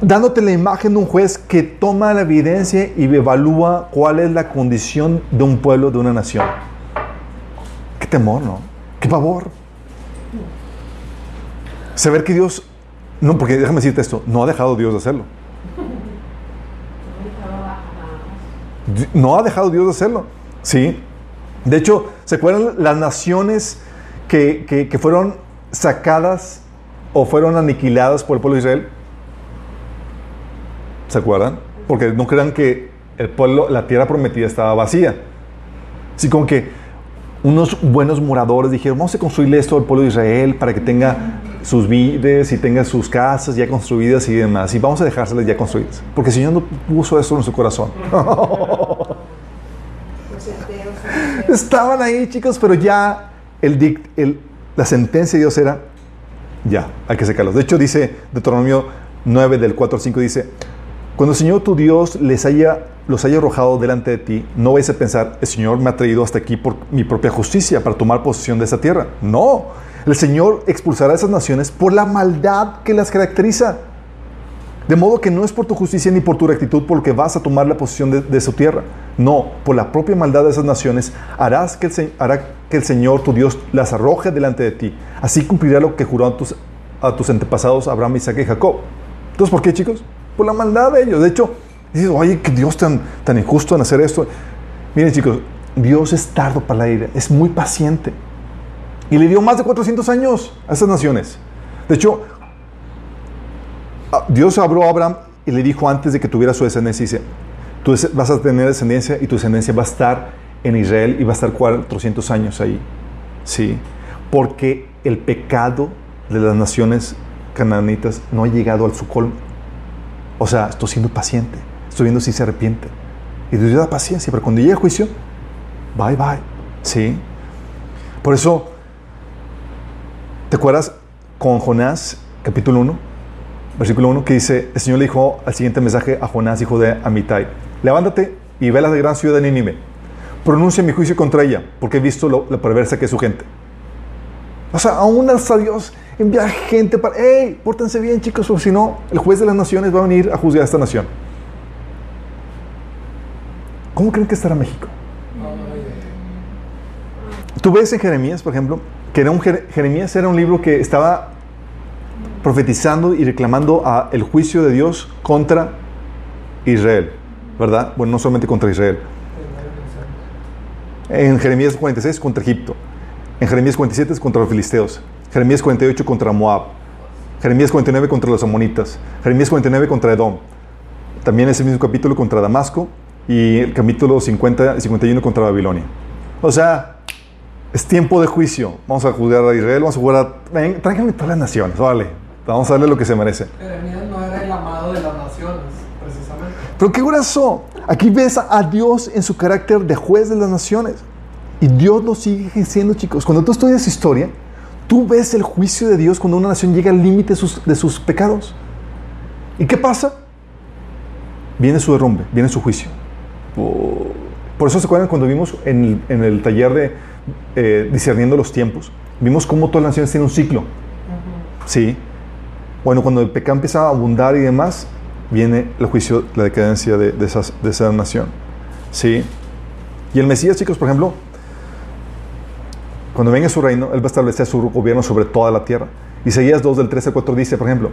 dándote la imagen de un juez que toma la evidencia y evalúa cuál es la condición de un pueblo, de una nación. Qué temor, ¿no? Qué pavor. Saber que Dios, no, porque déjame decirte esto, no ha dejado Dios de hacerlo. No ha dejado Dios de hacerlo. Sí. De hecho, ¿se acuerdan las naciones que, que- que fueron sacadas o fueron aniquiladas por el pueblo de Israel? ¿Se acuerdan? Porque no crean que el pueblo, la tierra prometida estaba vacía. Así como que unos buenos moradores dijeron, vamos a construirle esto al pueblo de Israel para que tenga sus vides y tenga sus casas ya construidas y demás. Y vamos a dejárselas ya construidas. Porque el Señor no puso eso en su corazón. Estaban ahí, chicos, pero ya el, dic- el- la sentencia de Dios era, ya, hay que sacarlos. De hecho, dice Deuteronomio 9 del 4 al 5, dice, cuando el Señor tu Dios les haya, los haya arrojado delante de ti, no vais a pensar, el Señor me ha traído hasta aquí por mi propia justicia, para tomar posesión de esta tierra. No, el Señor expulsará a esas naciones por la maldad que las caracteriza. De modo que no es por tu justicia ni por tu rectitud por lo que vas a tomar la posesión de, su tierra. No, por la propia maldad de esas naciones harás que el, hará que el Señor tu Dios las arroje delante de ti. Así cumplirá lo que juró a tus, a tus antepasados Abraham, Isaac y Jacob. Entonces, ¿por qué, chicos? Por la maldad de ellos. De hecho, dices, oye, que Dios tan, tan injusto en hacer esto. Miren, chicos, Dios es tardo para la ira, es muy paciente. Y le dio más de 400 años a esas naciones. De hecho, Dios habló a Abraham y le dijo antes de que tuviera su descendencia, tú vas a tener descendencia y tu descendencia va a estar en Israel y va a estar 400 años ahí. Sí, porque el pecado de las naciones cananitas no ha llegado al su colmo. O sea, estoy siendo paciente, estoy viendo si se arrepiente. Y Dios da paciencia, pero cuando llegue el juicio, bye bye. Sí. Por eso, ¿te acuerdas con Jonás, capítulo 1? versículo 1, que dice, el Señor le dijo al siguiente mensaje a Jonás, hijo de Amitai, levántate y ve a la gran ciudad de Nínive, pronuncia mi juicio contra ella, porque he visto lo, la perversa que es su gente. O sea, aún hasta Dios envía gente para, hey, pórtense bien chicos, o si no, el juez de las naciones va a venir a juzgar a esta nación. ¿Cómo creen que estará México? Tú ves en Jeremías, por ejemplo, que era un, Jer- Jeremías era un libro que estaba profetizando y reclamando el juicio de Dios contra Israel, ¿verdad? Bueno, no solamente contra Israel. En Jeremías 46 contra Egipto. En Jeremías 47 es contra los filisteos. Jeremías 48 contra Moab. Jeremías 49 contra los amonitas. Jeremías 49 contra Edom. También ese mismo capítulo contra Damasco. Y el capítulo 50 y 51 contra Babilonia. O sea, es tiempo de juicio. Vamos a juzgar a Israel, vamos a jugar a... Ven, tráiganme todas las naciones, vale. Vamos a darle lo que se merece. Jeremías no era el amado de las naciones, precisamente. Pero qué grueso. Aquí ves a Dios en su carácter de juez de las naciones. Y Dios lo sigue ejerciendo, chicos. Cuando tú estudias historia, tú ves el juicio de Dios cuando una nación llega al límite de sus, de sus pecados. ¿Y qué pasa? Viene su derrumbe, viene su juicio. Por, por eso se acuerdan cuando vimos en el, en el taller de eh, discerniendo los tiempos, vimos cómo todas las naciones tienen un ciclo. Sí. Bueno, cuando el pecado empieza a abundar y demás, viene el juicio, la decadencia de, de, esas- de esa nación. Sí. Y el Mesías, chicos, por ejemplo, cuando venga su reino, Él va a establecer su gobierno sobre toda la tierra. Isaías 2 del 13 al 4 dice, por ejemplo,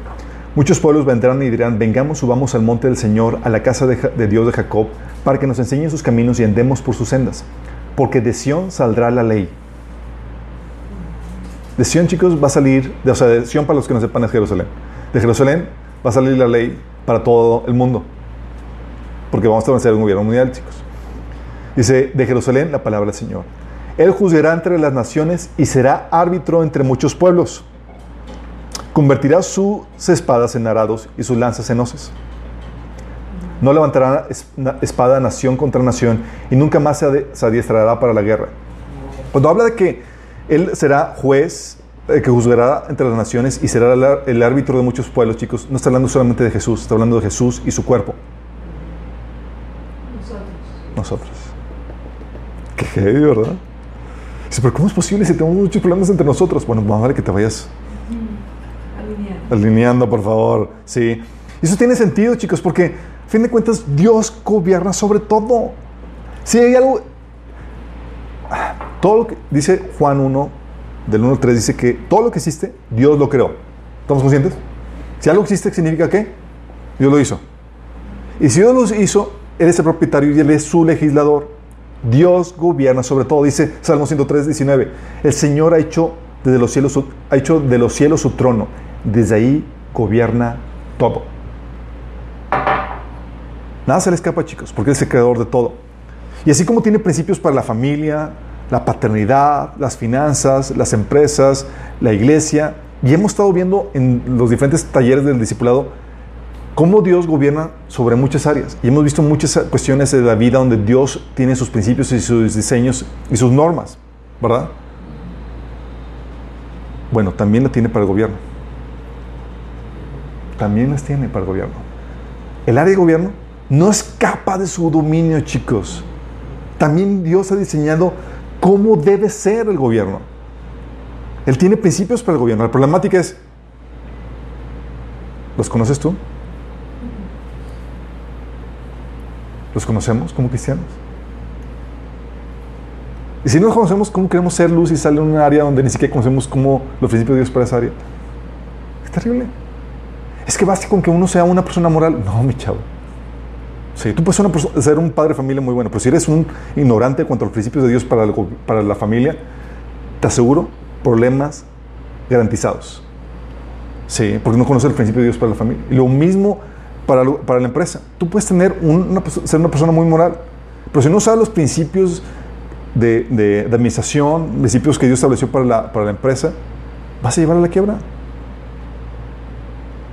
muchos pueblos vendrán y dirán, vengamos, subamos al monte del Señor, a la casa de, Dios de Jacob, para que nos enseñe sus caminos y andemos por sus sendas. Porque de Sión saldrá la ley. De Sión, chicos, va a salir, de, o sea, de Sión para los que no sepan es Jerusalén. De Jerusalén va a salir la ley para todo el mundo. Porque vamos a establecer un gobierno mundial, chicos. Dice, de Jerusalén la palabra del Señor. Él juzgará entre las naciones y será árbitro entre muchos pueblos. Convertirá sus espadas en arados y sus lanzas en hoces. No levantará espada nación contra nación y nunca más se adiestrará para la guerra. Cuando habla de que Él será juez, eh, que juzgará entre las naciones y será el, árbitro de muchos pueblos, chicos, no está hablando solamente de Jesús, está hablando de Jesús y su cuerpo, Nosotros. nosotros. Qué heavy, ¿verdad? Dice, pero ¿cómo es posible si tenemos muchos problemas entre nosotros? Bueno, más vale que te vayas. Alineando, por favor. Sí. Eso tiene sentido, chicos, porque a fin de cuentas Dios gobierna sobre todo. Si hay algo... Todo lo que dice Juan 1, del 1 al 3, dice que todo lo que existe, Dios lo creó. ¿Estamos conscientes? Si algo existe, ¿significa qué? Dios lo hizo. Y si Dios lo hizo, Él es el propietario y Él es su legislador. Dios gobierna sobre todo. Dice Salmo 103, 19. El Señor ha hecho, desde los cielos, ha hecho de los cielos su trono. Desde ahí gobierna todo. Nada se le escapa, chicos, porque es el creador de todo. Y así como tiene principios para la familia, la paternidad, las finanzas, las empresas, la iglesia, y hemos estado viendo en los diferentes talleres del discipulado cómo Dios gobierna sobre muchas áreas. Y hemos visto muchas cuestiones de la vida donde Dios tiene sus principios y sus diseños y sus normas, ¿verdad? Bueno, también la tiene para el gobierno. También las tiene para el gobierno. El área de gobierno no escapa de su dominio, chicos. También Dios ha diseñado cómo debe ser el gobierno. Él tiene principios para el gobierno. La problemática es, ¿los conoces tú? ¿Los conocemos como cristianos? Y si no conocemos, ¿cómo queremos ser luz y salir en un área donde ni siquiera conocemos cómo los principios de Dios para esa área? Es terrible. Es que basta con que uno sea una persona moral. No, mi chavo. Sí, tú puedes ser, un padre de familia muy bueno, pero si eres un ignorante cuanto a los principios de Dios para, la familia, te aseguro problemas garantizados. Sí, porque no conoces el principio de Dios para la familia. Y lo mismo para, para la empresa. Tú puedes tener un- una, ser una persona muy moral, pero si no sabes los principios de, de- de administración, principios que Dios estableció para la, para la empresa, vas a llevar a la quiebra.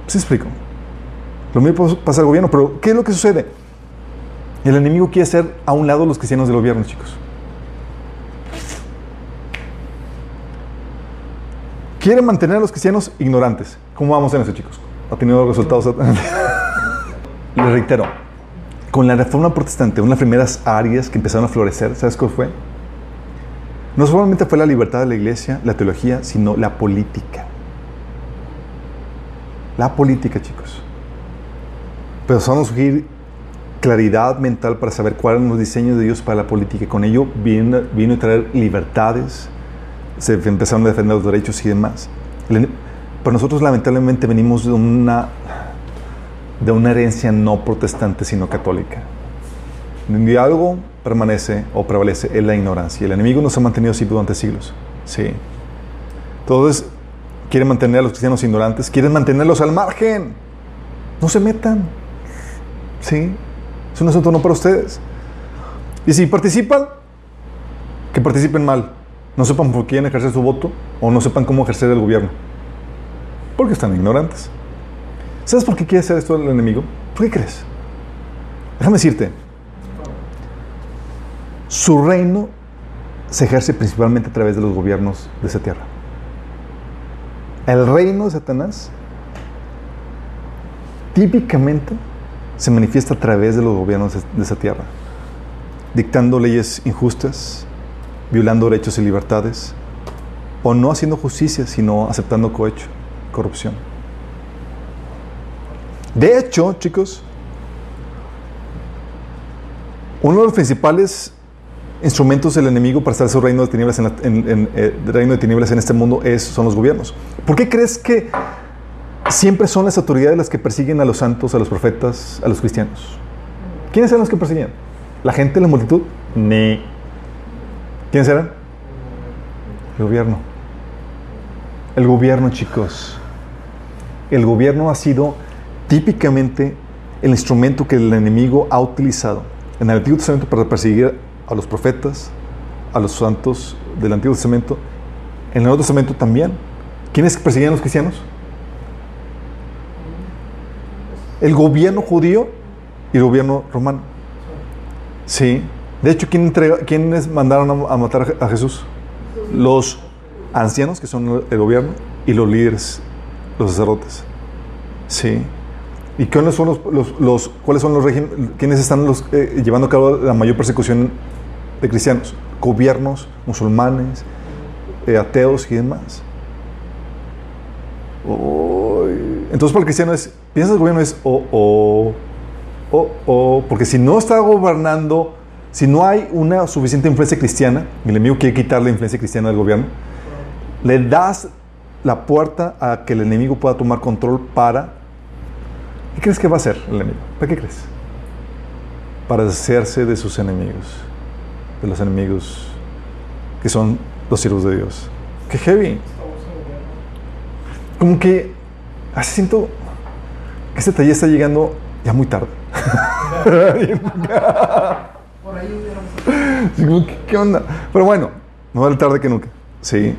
¿Sí explico? Lo mismo pasa al gobierno, pero ¿qué es lo que sucede? El enemigo quiere hacer a un lado los cristianos del gobierno, chicos. Quiere mantener a los cristianos ignorantes. ¿Cómo vamos en eso, chicos? ¿Ha tenido resultados? Les reitero, con la reforma protestante, una de las primeras áreas que empezaron a florecer, ¿sabes cuál fue? No solamente fue la libertad de la iglesia, la teología, sino la política. La política, chicos. Empezaron a surgir claridad mental para saber cuáles eran los diseños de Dios para la política. Con ello vino, vino a traer libertades, se empezaron a defender los derechos y demás. Pero nosotros lamentablemente venimos de una, de una herencia no protestante, sino católica. Donde algo permanece o prevalece es la ignorancia. El enemigo nos ha mantenido así durante siglos. Sí. Entonces, quieren mantener a los cristianos ignorantes, quieren mantenerlos al margen. No se metan. Sí. Es un asunto no para ustedes. Y si participan, que participen mal. No sepan por quién ejercer su voto o no sepan cómo ejercer el gobierno. Porque están ignorantes. ¿Sabes por qué quiere hacer esto el enemigo? ¿Por qué crees? Déjame decirte. Su reino se ejerce principalmente a través de los gobiernos de esa tierra. El reino de Satanás típicamente se manifiesta a través de los gobiernos de esa tierra, dictando leyes injustas, violando derechos y libertades, o no haciendo justicia, sino aceptando cohecho, corrupción. De hecho, chicos, uno de los principales instrumentos del enemigo para su reino de tinieblas en, la- eh, reino de tinieblas en este mundo es, son los gobiernos. ¿Por qué crees que siempre son las autoridades las que persiguen a los santos, a los profetas, a los cristianos? ¿Quiénes eran los que persiguen? ¿La gente, la multitud? Ni. ¿Quiénes eran? El gobierno. El gobierno, chicos. El gobierno ha sido típicamente el instrumento que el enemigo ha utilizado en el Antiguo Testamento para perseguir a los profetas, a los santos del Antiguo Testamento, en el Nuevo Testamento también. ¿Quiénes perseguían a los cristianos? El gobierno judío y el gobierno romano. Sí. De hecho, ¿quién ¿quiénes mandaron a, a matar a Jesús? Los ancianos, que son el gobierno, y los líderes, los sacerdotes. Sí. ¿Y cuáles son los, los- cuáles son los regímenes? ¿Quiénes están eh, llevando a cabo la mayor persecución de cristianos? Gobiernos, musulmanes, eh, ateos y demás. Entonces, para el cristiano es, piensas el gobierno es o, o, o, o, porque si no está gobernando, si no hay una suficiente influencia cristiana, y el enemigo quiere quitar la influencia cristiana del gobierno, le das la puerta a que el enemigo pueda tomar control para ¿Qué crees que va a hacer el enemigo? ¿Para qué crees? Para deshacerse de sus enemigos, de los enemigos que son los siervos de Dios. ¡Qué heavy! Como que así siento que este taller está llegando ya muy tarde. Por ahí hubiéramos Así como, ¿qué, qué onda? Pero bueno, no vale tarde que nunca. Sí.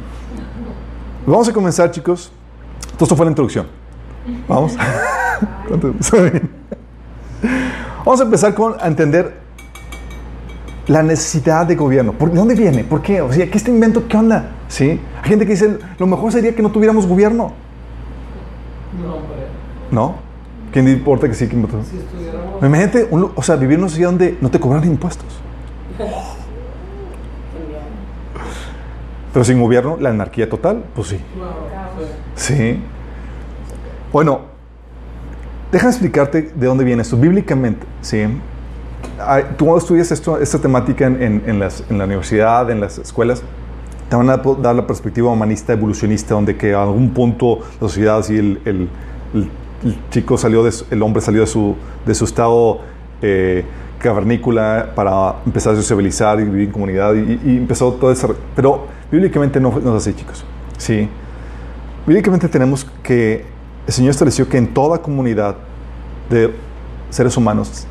Vamos a comenzar, chicos. Todo esto fue la introducción. Vamos. Vamos a empezar con a entender la necesidad de gobierno. ¿Por, ¿De dónde viene? ¿Por qué? O sea, ¿qué este invento? ¿Qué onda? ¿Sí? Hay gente que dice, lo mejor sería que no tuviéramos gobierno. No, hombre. ¿No? ¿Quién importa que sí? ¿Quién importa? Si estuviéramos. Imagínate, un o sea, vivir en una sociedad donde no te cobran impuestos. Pero sin gobierno, la anarquía total, pues sí. Sí. Bueno, déjame explicarte de dónde viene esto. Bíblicamente, ¿sí? Tú estudias esto, esta temática en, la universidad, en las escuelas, te van a dar la perspectiva humanista evolucionista, donde que a algún punto la sociedad, así el, chico salió, de el hombre salió de su, estado eh, cavernícola para empezar a sociabilizar y vivir en comunidad y, y empezó todo ese... Pero bíblicamente no, no es así, chicos. Sí. Bíblicamente tenemos que el Señor estableció que en toda comunidad de seres humanos,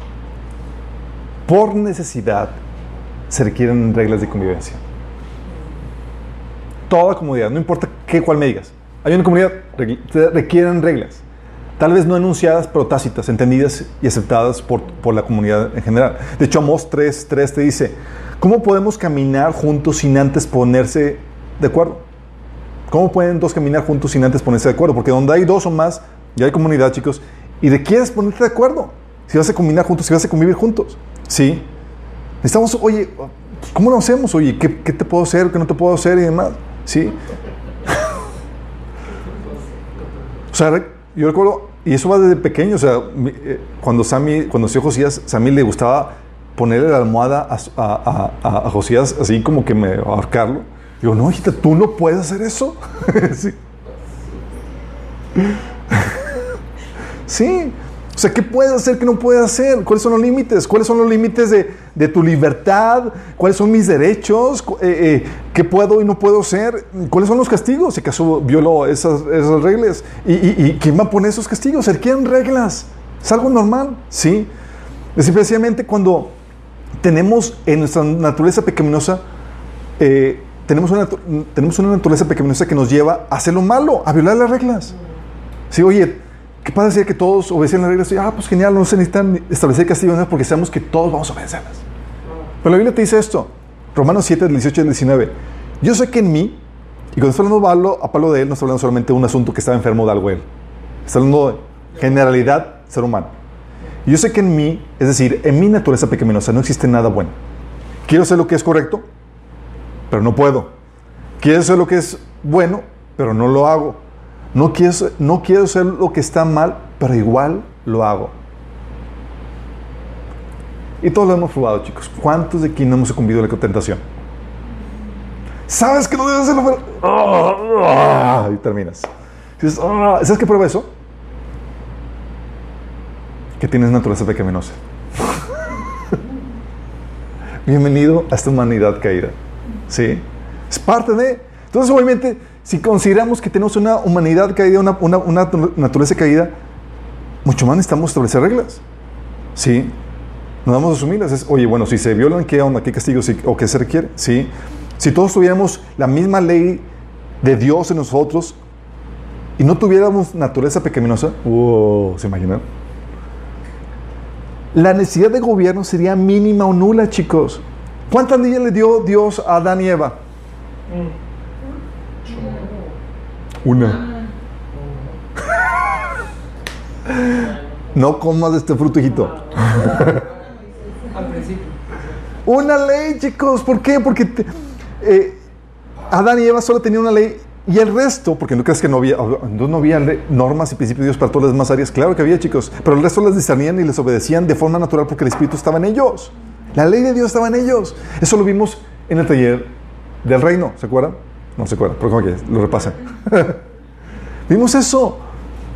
por necesidad, se requieren reglas de convivencia. Toda comunidad, no importa qué, cuál me digas. Hay una comunidad, requieren reglas. Tal vez no enunciadas, pero tácitas, entendidas y aceptadas por, por la comunidad en general. De hecho, Amós 3, 3 te dice, ¿cómo podemos caminar juntos sin antes ponerse de acuerdo? ¿Cómo pueden dos caminar juntos sin antes ponerse de acuerdo? Porque donde hay dos o más, ya hay comunidad, chicos, y requieres ponerte de acuerdo. Si vas a caminar juntos, si vas a convivir juntos. ¿Sí? Necesitamos, oye, ¿cómo lo hacemos? Oye, ¿qué, te puedo hacer? ¿Qué no te puedo hacer? Y demás. ¿Sí? o sea, yo recuerdo, y eso va desde pequeño, o sea, eh, cuando Sammy, cuando nació Josías, Sammy le gustaba ponerle la almohada a Josías, así como que me ahorcarlo. Digo, no, hijita, tú no puedes hacer eso. sí. Sí. O sea, ¿qué puedes hacer, qué no puedes hacer? ¿Cuáles son los límites? ¿Cuáles son los límites de, de tu libertad? ¿Cuáles son mis derechos? Eh, eh, ¿Qué puedo y no puedo hacer? ¿Cuáles son los castigos? Si acaso violo esas, esas reglas. ¿Y, quién va a poner esos castigos? ¿Se requieren reglas? ¿Es algo normal? Sí. Es simplemente cuando tenemos en nuestra naturaleza pecaminosa, eh, tenemos, una, tenemos una naturaleza pecaminosa que nos lleva a hacer lo malo, a violar las reglas. Sí, oye, ¿qué pasa si que todos obedecen las reglas? Y, ah, pues genial, no se necesitan establecer castigos porque sabemos que todos vamos a obedecerlas. Pero la Biblia te dice esto, Romanos 7, del 18 al 19. Yo sé que en mí, y cuando está hablando Pablo, a Pablo de él, no está hablando solamente de un asunto que estaba enfermo de algo él. Está hablando de generalidad ser humano. Y yo sé que en mí, es decir, en mi naturaleza pecaminosa, no existe nada bueno. Quiero hacer lo que es correcto, pero no puedo. Quiero hacer lo que es bueno, pero no lo hago. No quiero, no quiero hacer lo que está mal, pero igual lo hago. Y todos lo hemos probado, chicos. ¿Cuántos de aquí no hemos sucumbido a la tentación? ¿Sabes que no debes hacerlo? pero-. ¡Ah! Y terminas. ¡Ah! ¿Sabes qué prueba eso? Que tienes naturaleza pecaminosa. Bienvenido a esta humanidad caída. ¿Sí? Es parte de... Entonces, obviamente, si consideramos que tenemos una humanidad caída, una, naturaleza caída, mucho más necesitamos establecer reglas. ¿Sí? No vamos a asumirlas. Oye, bueno, si se violan, ¿qué onda? ¿Qué castigo o qué se requiere? ¿Sí? Si todos tuviéramos la misma ley de Dios en nosotros y no tuviéramos naturaleza pecaminosa, ¿se imaginan? La necesidad de gobierno sería mínima o nula, chicos. ¿Cuántas leyes le dio Dios a Adán y Eva? Una. No comas de este fruto, hijito. Al principio. Una ley, chicos. ¿Por qué? Porque te- eh, Adán y Eva solo tenían una ley y el resto, porque no crees que no había, no, había normas y principios de Dios para todas las demás áreas. Claro que había, chicos. Pero el resto las discernían y les obedecían de forma natural porque el Espíritu estaba en ellos. La ley de Dios estaba en ellos. Eso lo vimos en el taller del reino. ¿Se acuerdan? No se acuerdan, pero como que lo repasan. vimos eso.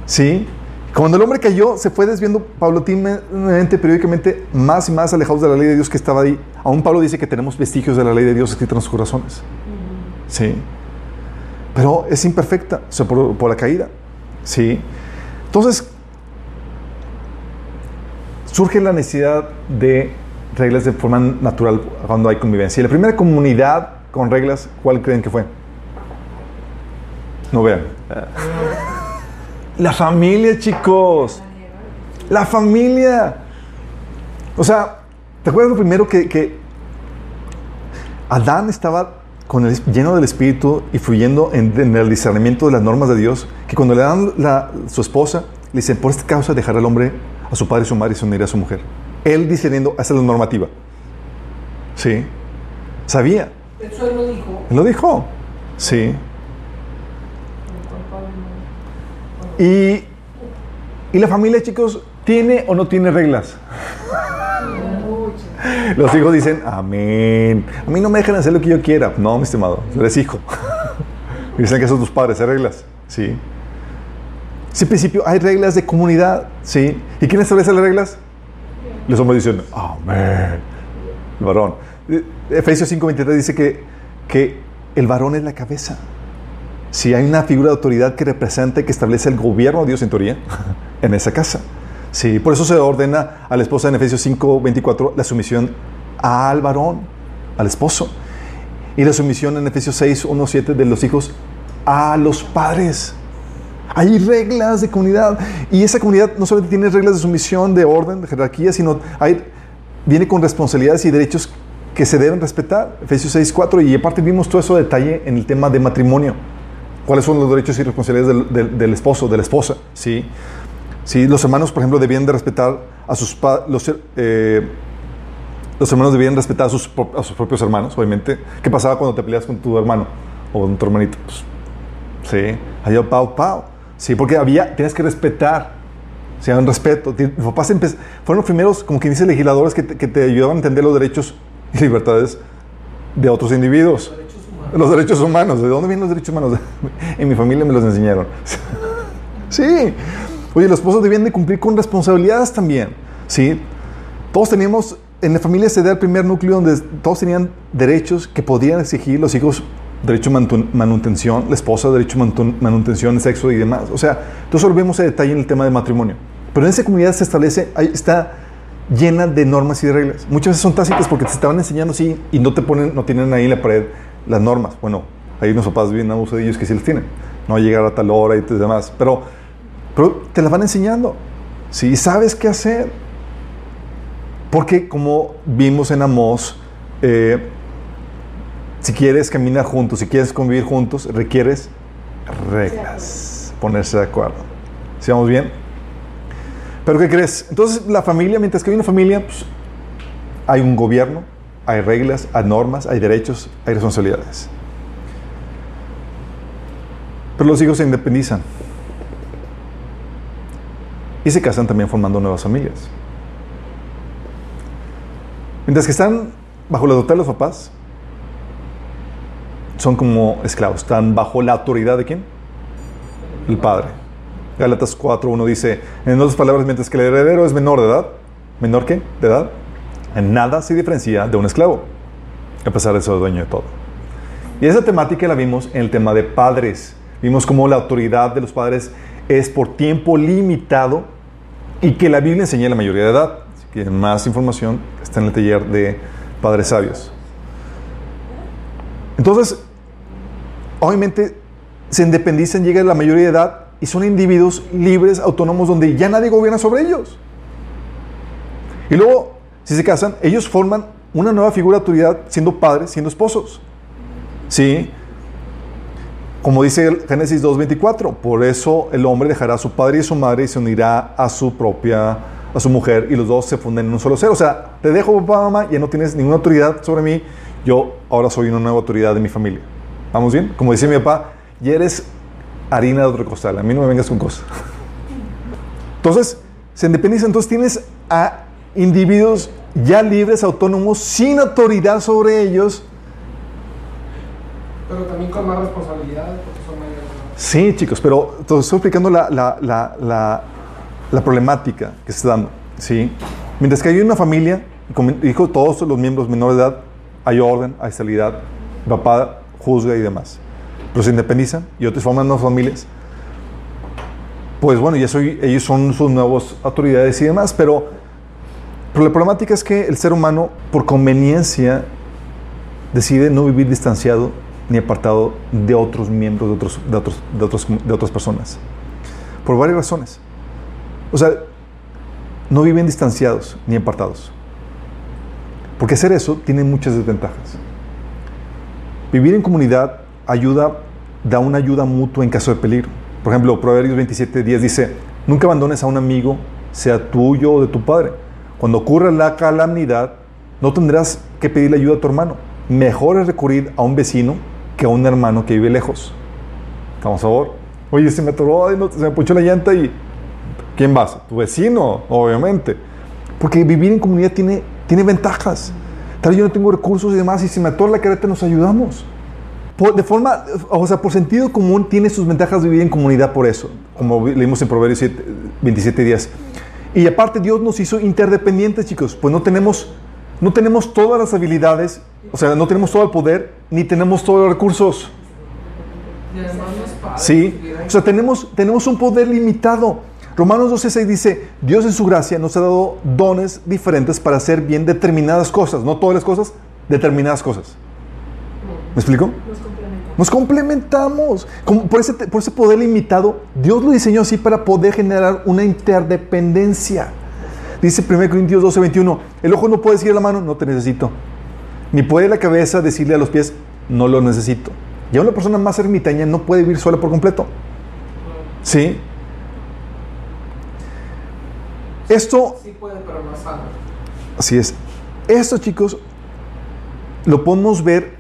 Sí. Cuando el hombre cayó, se fue desviando paulatinamente, periódicamente, más y más alejados de la ley de Dios que estaba ahí. Aún Pablo dice que tenemos vestigios de la ley de Dios escritos en los corazones. Sí. Pero es imperfecta, o sea, por, por la caída. Sí. Entonces, surge la necesidad de reglas de forma natural cuando hay convivencia. Y la primera comunidad con reglas, ¿cuál creen que fue? No vean. La familia, chicos. La familia. O sea, ¿te acuerdas lo primero que, Adán estaba con el, lleno del Espíritu y fluyendo en, el discernimiento de las normas de Dios? Que cuando le dan la, su esposa, le dicen, por esta causa dejará el hombre a su padre y su madre y se unirá a su mujer. Él discerniendo, es la normativa. Sí. Sabía. Eso él lo dijo. Él lo dijo. Sí. Y, y la familia, chicos, ¿tiene o no tiene reglas? Los hijos dicen, amén. A mí no me dejan hacer lo que yo quiera. No, mi estimado, eres hijo. dicen que son tus padres, hay reglas. Sí. Sí, en principio hay reglas de comunidad. Sí. ¿Y quién establece las reglas? Los hombres dicen, amén. El varón. Efesios 5:23 dice que, que el varón es la cabeza. Si hay una figura de autoridad que representa y que establece el gobierno de Dios en teoría en esa casa. Sí, por eso se ordena a la esposa en Efesios 5:24 la sumisión al varón, al esposo. Y la sumisión en Efesios 6, 1, 7 de los hijos a los padres. Hay reglas de comunidad. Y esa comunidad no solamente tiene reglas de sumisión, de orden, de jerarquía, sino hay, viene con responsabilidades y derechos que se deben respetar. Efesios 6, 4. Y aparte vimos todo eso detalle en el tema de matrimonio. ¿Cuáles son los derechos y responsabilidades del, del- del esposo, de la esposa? Sí. Sí, los hermanos, por ejemplo, debían de respetar a sus. Los, eh, los hermanos debían respetar a sus, a sus propios hermanos, obviamente. ¿Qué pasaba cuando te peleas con tu hermano o con tu hermanito? Pues, sí, allá pau, pau. Sí, porque había, tienes que respetar. Sí, un respeto. Mis papás fueron los primeros, como quien dice, legisladores que te, que te ayudaban a entender los derechos y libertades de otros individuos. Los derechos humanos. ¿De dónde vienen los derechos humanos? En mi familia me los enseñaron. Sí. Oye, los esposos debían de cumplir con responsabilidades también, ¿sí? Todos teníamos, en la familia se da el primer núcleo donde todos tenían derechos que podían exigir los hijos, derecho mantu- manutención, la esposa, derecho mantu- manutención, sexo y demás. O sea, entonces lo vemos a detalle en el tema de matrimonio. Pero en esa comunidad se establece, ahí está llena de normas y de reglas. Muchas veces son tácitas porque te estaban enseñando así y no te ponen, no tienen ahí en la pared las normas. Bueno, hay unos papás bien abuso de ellos que sí las tienen. No llegar a tal hora y demás. Pero, pero te las van enseñando. Sí, sabes qué hacer. Porque como vimos en Amós, eh, si quieres caminar juntos, si quieres convivir juntos, requieres reglas, ponerse de acuerdo. ¿Sí vamos bien? Pero ¿qué crees? Entonces la familia, mientras que hay una familia, pues, hay un gobierno, hay reglas, hay normas, hay derechos, hay responsabilidades. Pero los hijos se independizan. Y se casan también formando nuevas familias. Mientras que están bajo la tutela de los papás, son como esclavos, están bajo la autoridad de quién? El padre. Gálatas 4.1 dice, en otras palabras, mientras que el heredero es menor de edad, ¿menor qué? De edad, en nada se diferencia de un esclavo, a pesar de ser dueño de todo. Y esa temática la vimos en el tema de padres. Vimos cómo la autoridad de los padres es por tiempo limitado y que la Biblia enseña la mayoría de edad. Si quieren más información, está en el taller de Padres Sabios. Entonces, obviamente, se independizan, llegan a la mayoría de edad y son individuos libres, autónomos, donde ya nadie gobierna sobre ellos. Y luego, si se casan, ellos forman una nueva figura de autoridad siendo padres, siendo esposos. ¿Sí? Como dice Génesis 2.24, por eso el hombre dejará a su padre y a su madre y se unirá a su propia, a su mujer y los dos se funden en un solo ser. O sea, te dejo papá, mamá, ya no tienes ninguna autoridad sobre mí, yo ahora soy una nueva autoridad de mi familia. ¿Vamos bien? Como dice mi papá, ya eres harina de otro costal, a mí no me vengas con cosas. Entonces, se independiza, entonces tienes a individuos ya libres, autónomos, sin autoridad sobre ellos. Pero también con más responsabilidades porque son mayores. Sí, chicos, pero te estoy explicando la, la, la, la, problemática que se está dando. ¿sí? Mientras que hay una familia, como dijo todos los miembros menores de edad, hay orden, hay estabilidad, papá juzga y demás. Pero se independizan y otros forman nuevas familias. Pues bueno, ya ellos son sus nuevas autoridades y demás, pero, pero la problemática es que el ser humano, por conveniencia, decide no vivir distanciado ni apartado de otros miembros de, otros, de, otros, de, otros, de otras personas. Por varias razones. O sea, no viven distanciados ni apartados. Porque hacer eso tiene muchas desventajas. Vivir en comunidad ayuda, da una ayuda mutua en caso de peligro. Por ejemplo, Proverbios 27, 10 dice, nunca abandones a un amigo, sea tuyo o de tu padre. Cuando ocurra la calamidad, no tendrás que pedirle ayuda a tu hermano. Mejor es recurrir a un vecino que a un hermano que vive lejos. ¿Estamos a favor? Oye, se me atoró, ay, no, se me puchó la llanta y... ¿Quién vas? Tu vecino, obviamente. Porque vivir en comunidad tiene, tiene ventajas. Tal vez yo no tengo recursos y demás, y si me atora la careta nos ayudamos. Por, de forma, o sea, por sentido común tiene sus ventajas vivir en comunidad por eso, como leímos en Proverbios 7, 27 días. Y aparte Dios nos hizo interdependientes, chicos, pues no tenemos, no tenemos todas las habilidades, o sea, no tenemos todo el poder, ni tenemos todos los recursos. Sí, o sea, tenemos, tenemos un poder limitado. Romanos 12.6 dice, Dios en su gracia nos ha dado dones diferentes para hacer bien determinadas cosas, no todas las cosas, determinadas cosas. ¿Me explico? Nos complementamos. Como por, ese, por ese poder limitado, Dios lo diseñó así para poder generar una interdependencia. Dice 1 Corintios 12, 21, el ojo no puede decir a la mano, no te necesito. Ni puede la cabeza decirle a los pies, no lo necesito. Ya una persona más ermitaña no puede vivir sola por completo. ¿Sí? Esto Sí puede, pero no sabe. Así es. Esto, chicos, lo podemos ver,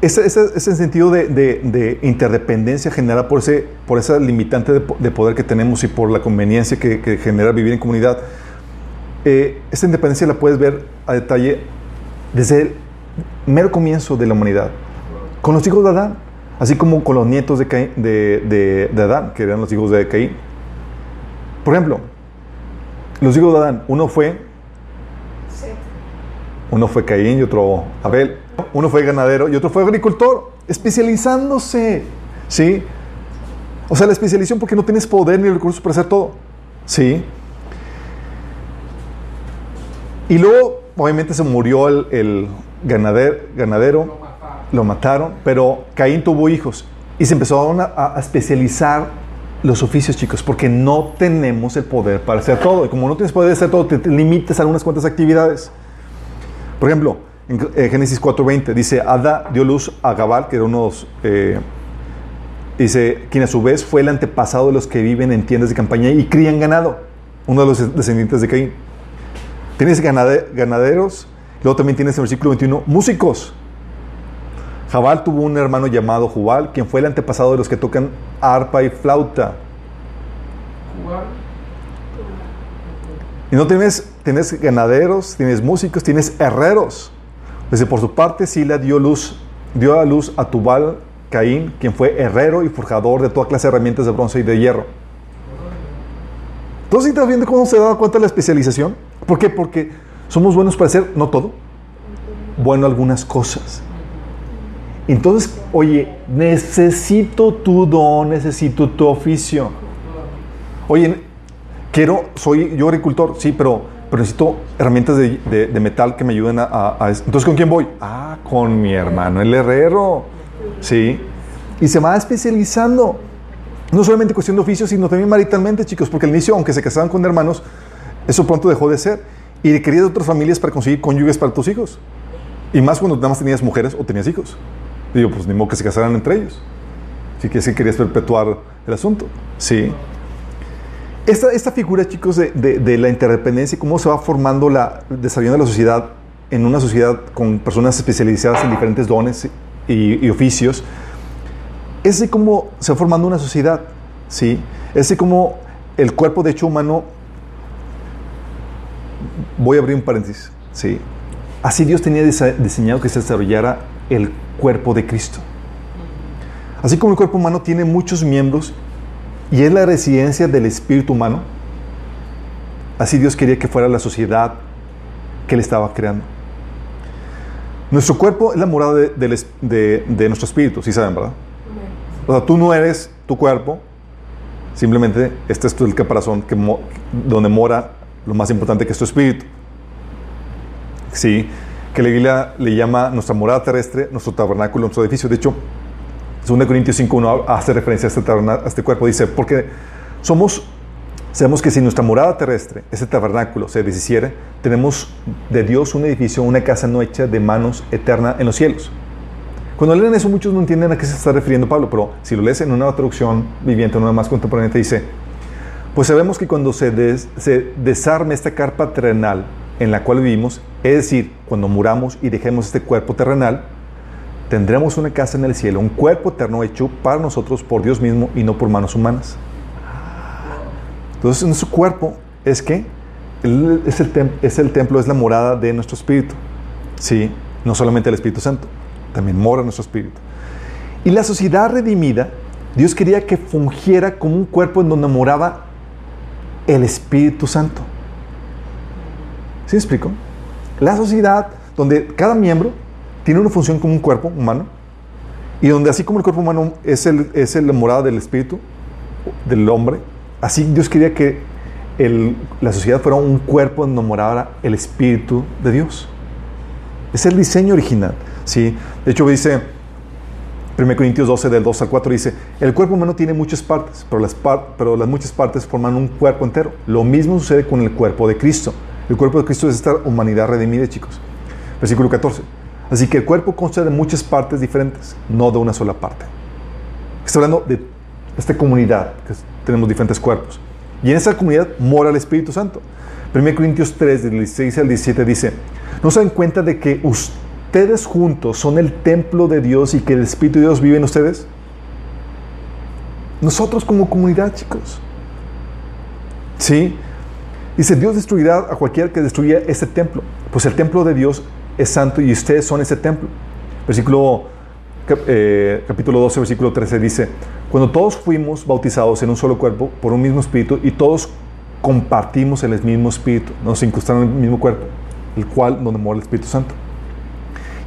ese, ese, ese sentido de, de- de interdependencia generada por, ese, por esa limitante de, de poder que tenemos y por la conveniencia que, que genera vivir en comunidad. Eh, esta independencia la puedes ver a detalle desde el mero comienzo de la humanidad, con los hijos de Adán, así como con los nietos de, Caín- de, de- de Adán, que eran los hijos de Caín. Por ejemplo, los hijos de Adán, uno fue, uno fue Caín y otro Abel, uno fue ganadero y otro fue agricultor, especializándose, ¿sí? O sea, la especialización porque no tienes poder ni recursos para hacer todo, ¿sí? Y luego, obviamente, se murió el, el ganadero, ganadero, lo mataron, pero Caín tuvo hijos y se empezaron a, a especializar los oficios, chicos, porque no tenemos el poder para hacer todo. Y como no tienes poder de hacer todo, te, te limites a algunas cuantas actividades. Por ejemplo, en eh, Génesis 4.20 dice, Ada dio luz a Gabal, que era unos... eh, dice, quien a su vez fue el antepasado de los que viven en tiendas de campaña y crían ganado. Uno de los descendientes de Caín. Tienes ganade- ganaderos, luego también tienes en el versículo 21 músicos. Jabal tuvo un hermano llamado Jubal, quien fue el antepasado de los que tocan arpa y flauta. Y no tienes, tienes ganaderos, tienes músicos, tienes herreros. Dice, por su parte, Sila dio luz, dio a luz a Tubal Caín, quien fue herrero y forjador de toda clase de herramientas de bronce y de hierro. Entonces, ¿estás viendo cómo se da cuenta de la especialización? ¿Por qué? Porque somos buenos para hacer, no todo, bueno algunas cosas. Entonces, oye, necesito tu don, necesito tu oficio. Oye, quiero, soy yo agricultor, sí, pero, pero necesito herramientas de, de- de metal que me ayuden a, a- a. Entonces, ¿con quién voy? Ah, con mi hermano, el herrero. Sí. Y se va especializando. No solamente cuestión de oficio, sino también maritalmente, chicos, porque al inicio, aunque se casaban con hermanos, eso pronto dejó de ser. Y requerías de otras familias para conseguir cónyuges para tus hijos. Y más cuando nada más tenías mujeres o tenías hijos. Digo, pues ni modo que se casaran entre ellos. Así que sí querías perpetuar el asunto. Sí. Esta, esta figura, chicos, de, de- la interdependencia y cómo se va formando la, desarrollando la sociedad en una sociedad con personas especializadas en diferentes dones y, oficios, es cómo se va formando una sociedad, ¿sí? Es cómo el cuerpo de hecho humano, voy a abrir un paréntesis, ¿sí? Así Dios tenía dise- diseñado que se desarrollara el cuerpo de Cristo. Así como el cuerpo humano tiene muchos miembros y es la residencia del espíritu humano, así Dios quería que fuera la sociedad que Él estaba creando. Nuestro cuerpo es la morada de, nuestro espíritu, sí saben, ¿verdad? O sea, tú no eres tu cuerpo, simplemente este es tu- el caparazón que donde mora lo más importante que es tu espíritu. Sí, que la Biblia le llama nuestra morada terrestre, nuestro tabernáculo, nuestro edificio. De hecho, 2 Corintios 5.1 hace referencia a este, a este cuerpo. Dice, porque somos, sabemos que si nuestra morada terrestre, ese tabernáculo, se deshiciere, tenemos de Dios un edificio, una casa no hecha de manos eterna en los cielos. Cuando leen eso, muchos no entienden a qué se está refiriendo Pablo, pero si lo lees en una traducción viviente, una más contemporánea, te dice, pues sabemos que cuando se, des- se desarme esta carpa terrenal en la cual vivimos, es decir, cuando muramos y dejemos este cuerpo terrenal, tendremos una casa en el cielo, un cuerpo eterno hecho para nosotros por Dios mismo y no por manos humanas. Entonces, nuestro cuerpo es que es el, es el templo, es la morada de nuestro espíritu. Sí, no solamente el Espíritu Santo, también mora nuestro espíritu. Y la sociedad redimida, Dios quería que fungiera como un cuerpo en donde moraba el Espíritu Santo. ¿Sí me explico? La sociedad donde cada miembro tiene una función como un cuerpo humano y donde así como el cuerpo humano es, el, es la morada del Espíritu, del hombre, así Dios quería que la sociedad fuera un cuerpo donde morara el Espíritu de Dios. Es el diseño original. ¿sí? De hecho, dice 1 Corintios 12, del 2 al 4, dice: El cuerpo humano tiene muchas partes, pero las, pero las muchas partes forman un cuerpo entero. Lo mismo sucede con el cuerpo de Cristo. El cuerpo de Cristo es esta humanidad redimida, chicos. Versículo 14. Así que el cuerpo consta de muchas partes diferentes, no de una sola parte. Está hablando de esta comunidad, que tenemos diferentes cuerpos. Y en esa comunidad mora el Espíritu Santo. 1 Corintios 3, del 16 al 17 dice, ¿no se dan cuenta de que ustedes juntos son el templo de Dios y que el Espíritu de Dios vive en ustedes? Nosotros como comunidad, chicos. ¿Sí? Dice, Dios destruirá a cualquiera que destruya este templo. Pues el templo de Dios es santo y ustedes son ese templo. Versículo, eh, capítulo 12, versículo 13 dice, cuando todos fuimos bautizados en un solo cuerpo por un mismo espíritu y todos compartimos el mismo espíritu, nos incrustaron en el mismo cuerpo, el cual donde mora el Espíritu Santo.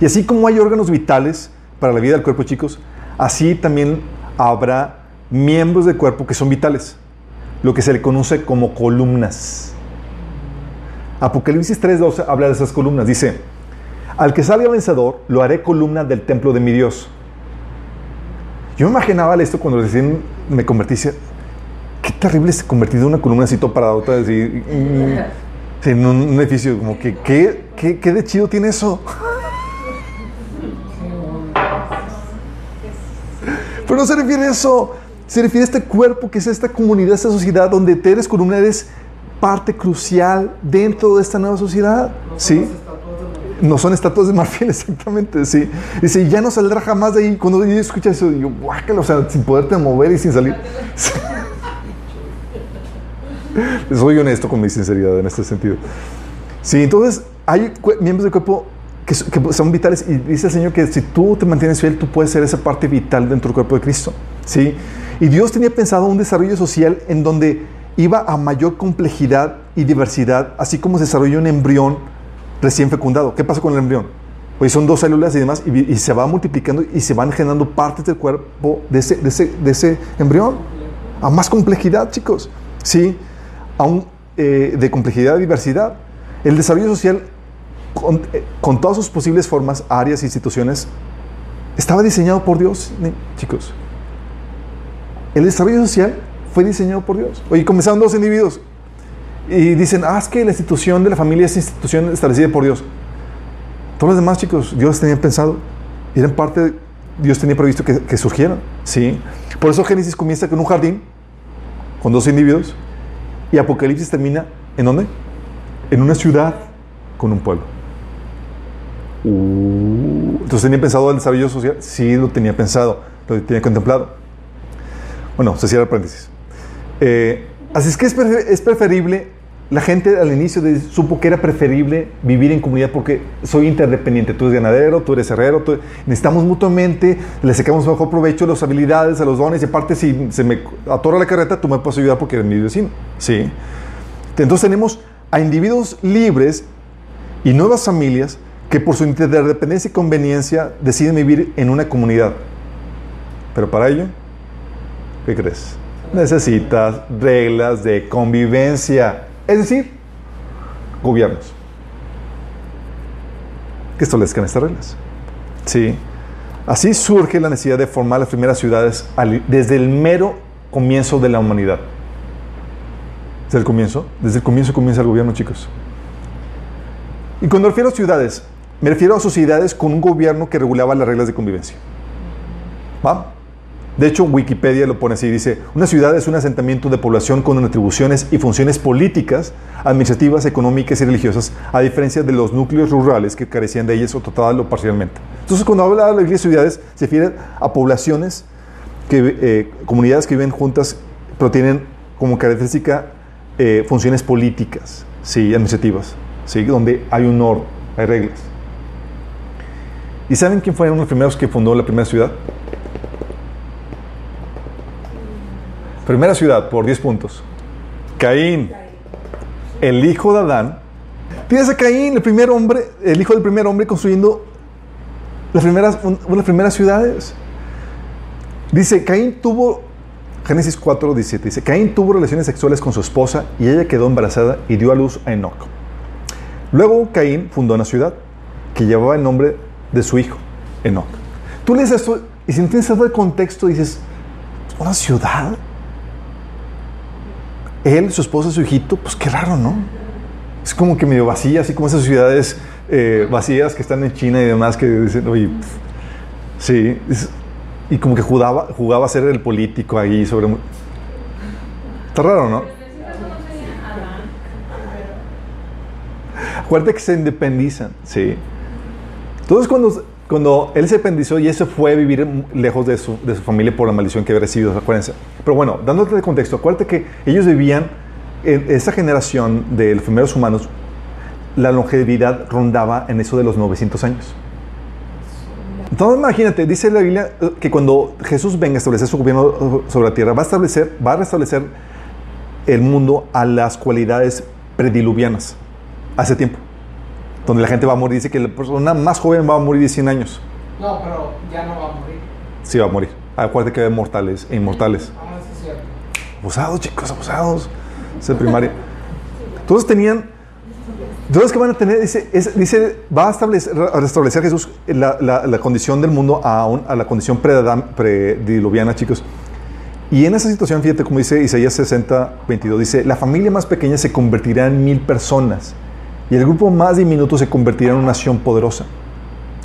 Y así como hay órganos vitales para la vida del cuerpo, chicos, así también habrá miembros del cuerpo que son vitales, lo que se le conoce como columnas. Apocalipsis 3.12 habla de esas columnas. Dice, al que salga vencedor, lo haré columna del templo de mi Dios. Yo me imaginaba esto cuando recién me convertí. Qué terrible es convertir en una columna así para otra, así, en un edificio. Como que, ¿qué, qué, qué de chido tiene eso? Pero no se refiere a eso. Se refiere a este cuerpo que es esta comunidad, esta sociedad donde te eres columna, eres parte crucial dentro de esta nueva sociedad. ¿Sí? No son estatuas de marfil, exactamente, sí. Dice, ya no saldrá jamás de ahí. Cuando yo escucho eso, digo, guácalo, o sea, sin poderte mover y sin salir. Soy honesto con mi sinceridad en este sentido. Sí, entonces hay miembros del cuerpo que, que, son vitales y dice el Señor que si tú te mantienes fiel, tú puedes ser esa parte vital dentro del cuerpo de Cristo. ¿sí? Y Dios tenía pensado un desarrollo social en donde iba a mayor complejidad y diversidad, así como se desarrolla un embrión recién fecundado. ¿Qué pasa con el embrión? Pues son dos células y demás, y, se va multiplicando y se van generando partes del cuerpo de ese, de ese, de ese embrión. A más complejidad, chicos. ¿Sí? Aún eh, de complejidad y diversidad. El desarrollo social, con, eh, con, todas sus posibles formas, áreas, instituciones, estaba diseñado por Dios, chicos. El desarrollo social fue diseñado por Dios. Oye, comenzaron dos individuos y dicen, ah, es que la institución de la familia es institución establecida por Dios. Todos los demás chicos, Dios tenía pensado, eran parte, Dios tenía previsto que, surgieran. ¿sí? Por eso Génesis comienza con un jardín, con dos individuos, y Apocalipsis termina, ¿en dónde? En una ciudad con un pueblo. Uh, entonces, ¿tenía pensado el desarrollo social? Sí, lo tenía pensado, lo tenía contemplado. Bueno, se cierra el paréntesis. Eh, así es que es, prefer es, preferible, la gente al inicio de, supo que era preferible vivir en comunidad porque soy interdependiente. Tú eres ganadero, tú eres herrero, tú, necesitamos mutuamente, le sacamos mejor provecho a las habilidades, a los dones, y aparte si se me atora la carreta, tú me puedes ayudar porque eres mi vecino. ¿sí? Entonces tenemos a individuos libres y nuevas familias que por su interdependencia y conveniencia deciden vivir en una comunidad. Pero para ello, ¿qué crees? Necesitas reglas de convivencia, es decir, gobiernos que establezcan estas reglas. Sí. Así surge la necesidad de formar las primeras ciudades desde el mero comienzo de la humanidad. Desde el comienzo, desde el comienzo comienza el gobierno, chicos. Y cuando refiero a ciudades, me refiero a sociedades con un gobierno que regulaba las reglas de convivencia. ¿Va? De hecho, Wikipedia lo pone así, dice, una ciudad es un asentamiento de población con atribuciones y funciones políticas, administrativas, económicas y religiosas, a diferencia de los núcleos rurales que carecían de ellas o total o parcialmente. Entonces, cuando habla de las ciudades, se refiere a poblaciones, que, eh, comunidades que viven juntas, pero tienen como característica eh, funciones políticas, sí, administrativas, sí, donde hay un orden, hay reglas. ¿Y saben quién fueron los primeros que fundó la primera ciudad? Primera ciudad, por 10 puntos. Caín, el hijo de Adán. Tienes a Caín, el primer hombre, el hijo del primer hombre, construyendo las primeras, las primeras ciudades. Dice, Caín tuvo, Génesis 4, 17, dice, Caín tuvo relaciones sexuales con su esposa y ella quedó embarazada y dio a luz a Enoch. Luego Caín fundó una ciudad que llevaba el nombre de su hijo, Enoch. Tú lees esto y si no tienes todo el contexto dices, ¿una ciudad? Él, su esposa, su hijito, pues qué raro, ¿no? Es como que medio vacía, así como esas ciudades eh, vacías que están en China y demás que dicen, oye, sí, y como que jugaba, jugaba a ser el político ahí sobre... Está raro, ¿no? Acuérdate que se independizan, sí. Entonces cuando, cuando él se independizó y se fue a vivir lejos de su, de su familia por la maldición que había recibido, acuérdense. Pero bueno, dándote de contexto, acuérdate que ellos vivían, en esa generación de los primeros humanos, la longevidad rondaba en eso de los 900 años. Entonces imagínate, dice la Biblia que cuando Jesús venga a establecer su gobierno sobre la tierra, va a establecer, va a restablecer el mundo a las cualidades prediluvianas hace tiempo. Donde la gente va a morir, dice que la persona más joven va a morir de 100 años. No, pero ya no va a morir. Sí, va a morir. Acuérdate que hay mortales e inmortales. Ah, sí es cierto. Abusados, chicos, abusados. Es el primario. Entonces tenían. Entonces, que van a tener? Dice, es- dice va a, establecer, a restablecer Jesús la, la- la condición del mundo a, un- a la condición prediluviana, chicos. Y en esa situación, fíjate como dice Isaías 60, 22, dice: La familia más pequeña se convertirá en mil personas, y el grupo más diminuto se convertirá en una nación poderosa.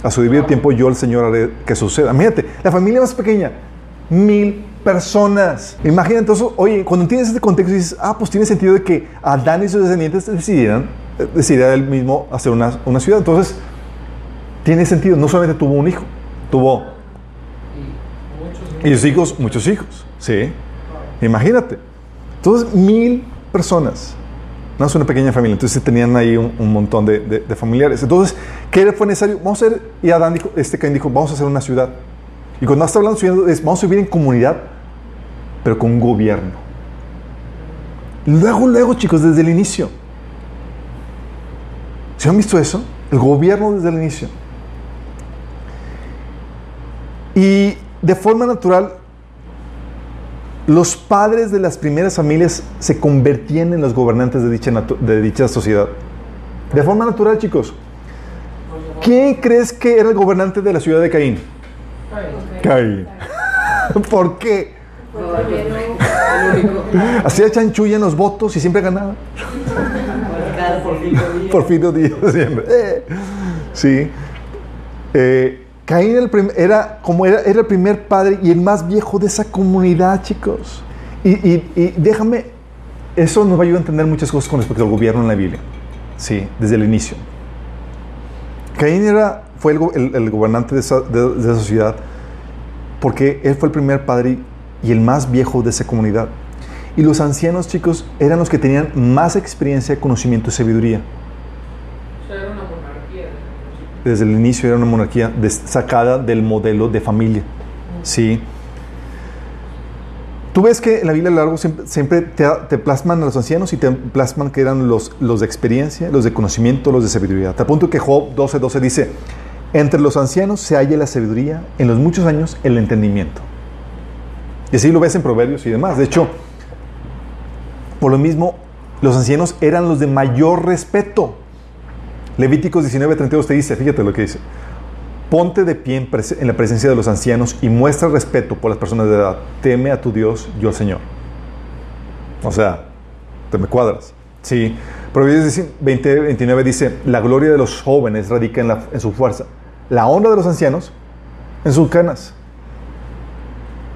A su debido tiempo, yo, el Señor, haré que suceda. Fíjate, la familia más pequeña, mil personas. Imagina entonces, oye, cuando tienes este contexto, dices, ah, pues tiene sentido de que Adán y sus descendientes decidieran, eh, decidiera él mismo hacer una, una ciudad. Entonces, tiene sentido. No solamente tuvo un hijo, tuvo y sus hijos, muchos hijos. Sí. Imagínate. Entonces, mil personas. No es una pequeña familia. Entonces tenían ahí un, montón de, familiares. Entonces, ¿qué fue necesario? Vamos a hacer, y Adán dijo, este Caín dijo, vamos a hacer una ciudad. Y cuando está hablando de es, vamos a vivir en comunidad, pero con un gobierno. Luego, luego, chicos, desde el inicio. ¿Se han visto eso? El gobierno desde el inicio. Y de forma natural, los padres de las primeras familias se convertían en los gobernantes de dicha, de dicha sociedad. De forma natural, chicos. ¿Quién crees que era el gobernante de la ciudad de Caín? Caín. ¿Por qué? Hacía chanchulla en los votos y siempre ganaba. Porfirio Díaz siempre. Eh, Sí. Eh, Caín era, el como era, era el primer padre y el más viejo de esa comunidad, chicos. Y, déjame, eso nos va a ayudar a entender muchas cosas con respecto al gobierno en la Biblia. Sí, desde el inicio. Caín era, fue el, go- el- el gobernante de esa, de- esa sociedad porque él fue el primer padre y el más viejo de esa comunidad. Y los ancianos, chicos, eran los que tenían más experiencia, conocimiento y sabiduría. O sea, era una monarquía. Desde el inicio era una monarquía sacada del modelo de familia. Sí. Tú ves que en la Biblia a lo largo siempre, siempre te, te plasman a los ancianos y te plasman que eran los, los de experiencia, los de conocimiento, los de sabiduría. Te apunto que Job 12:12 12 dice, entre los ancianos se halla la sabiduría, en los muchos años el entendimiento. Y así lo ves en Proverbios y demás. De hecho, por lo mismo, los ancianos eran los de mayor respeto. Levíticos 19:32 te dice, fíjate lo que dice. Ponte de pie en, la presencia de los ancianos y muestra respeto por las personas de edad. Teme a tu Dios, yo el Señor. O sea, te me cuadras. Sí. Proverbios 20, 29 dice, la gloria de los jóvenes radica en, su fuerza. La honra de los ancianos en sus canas.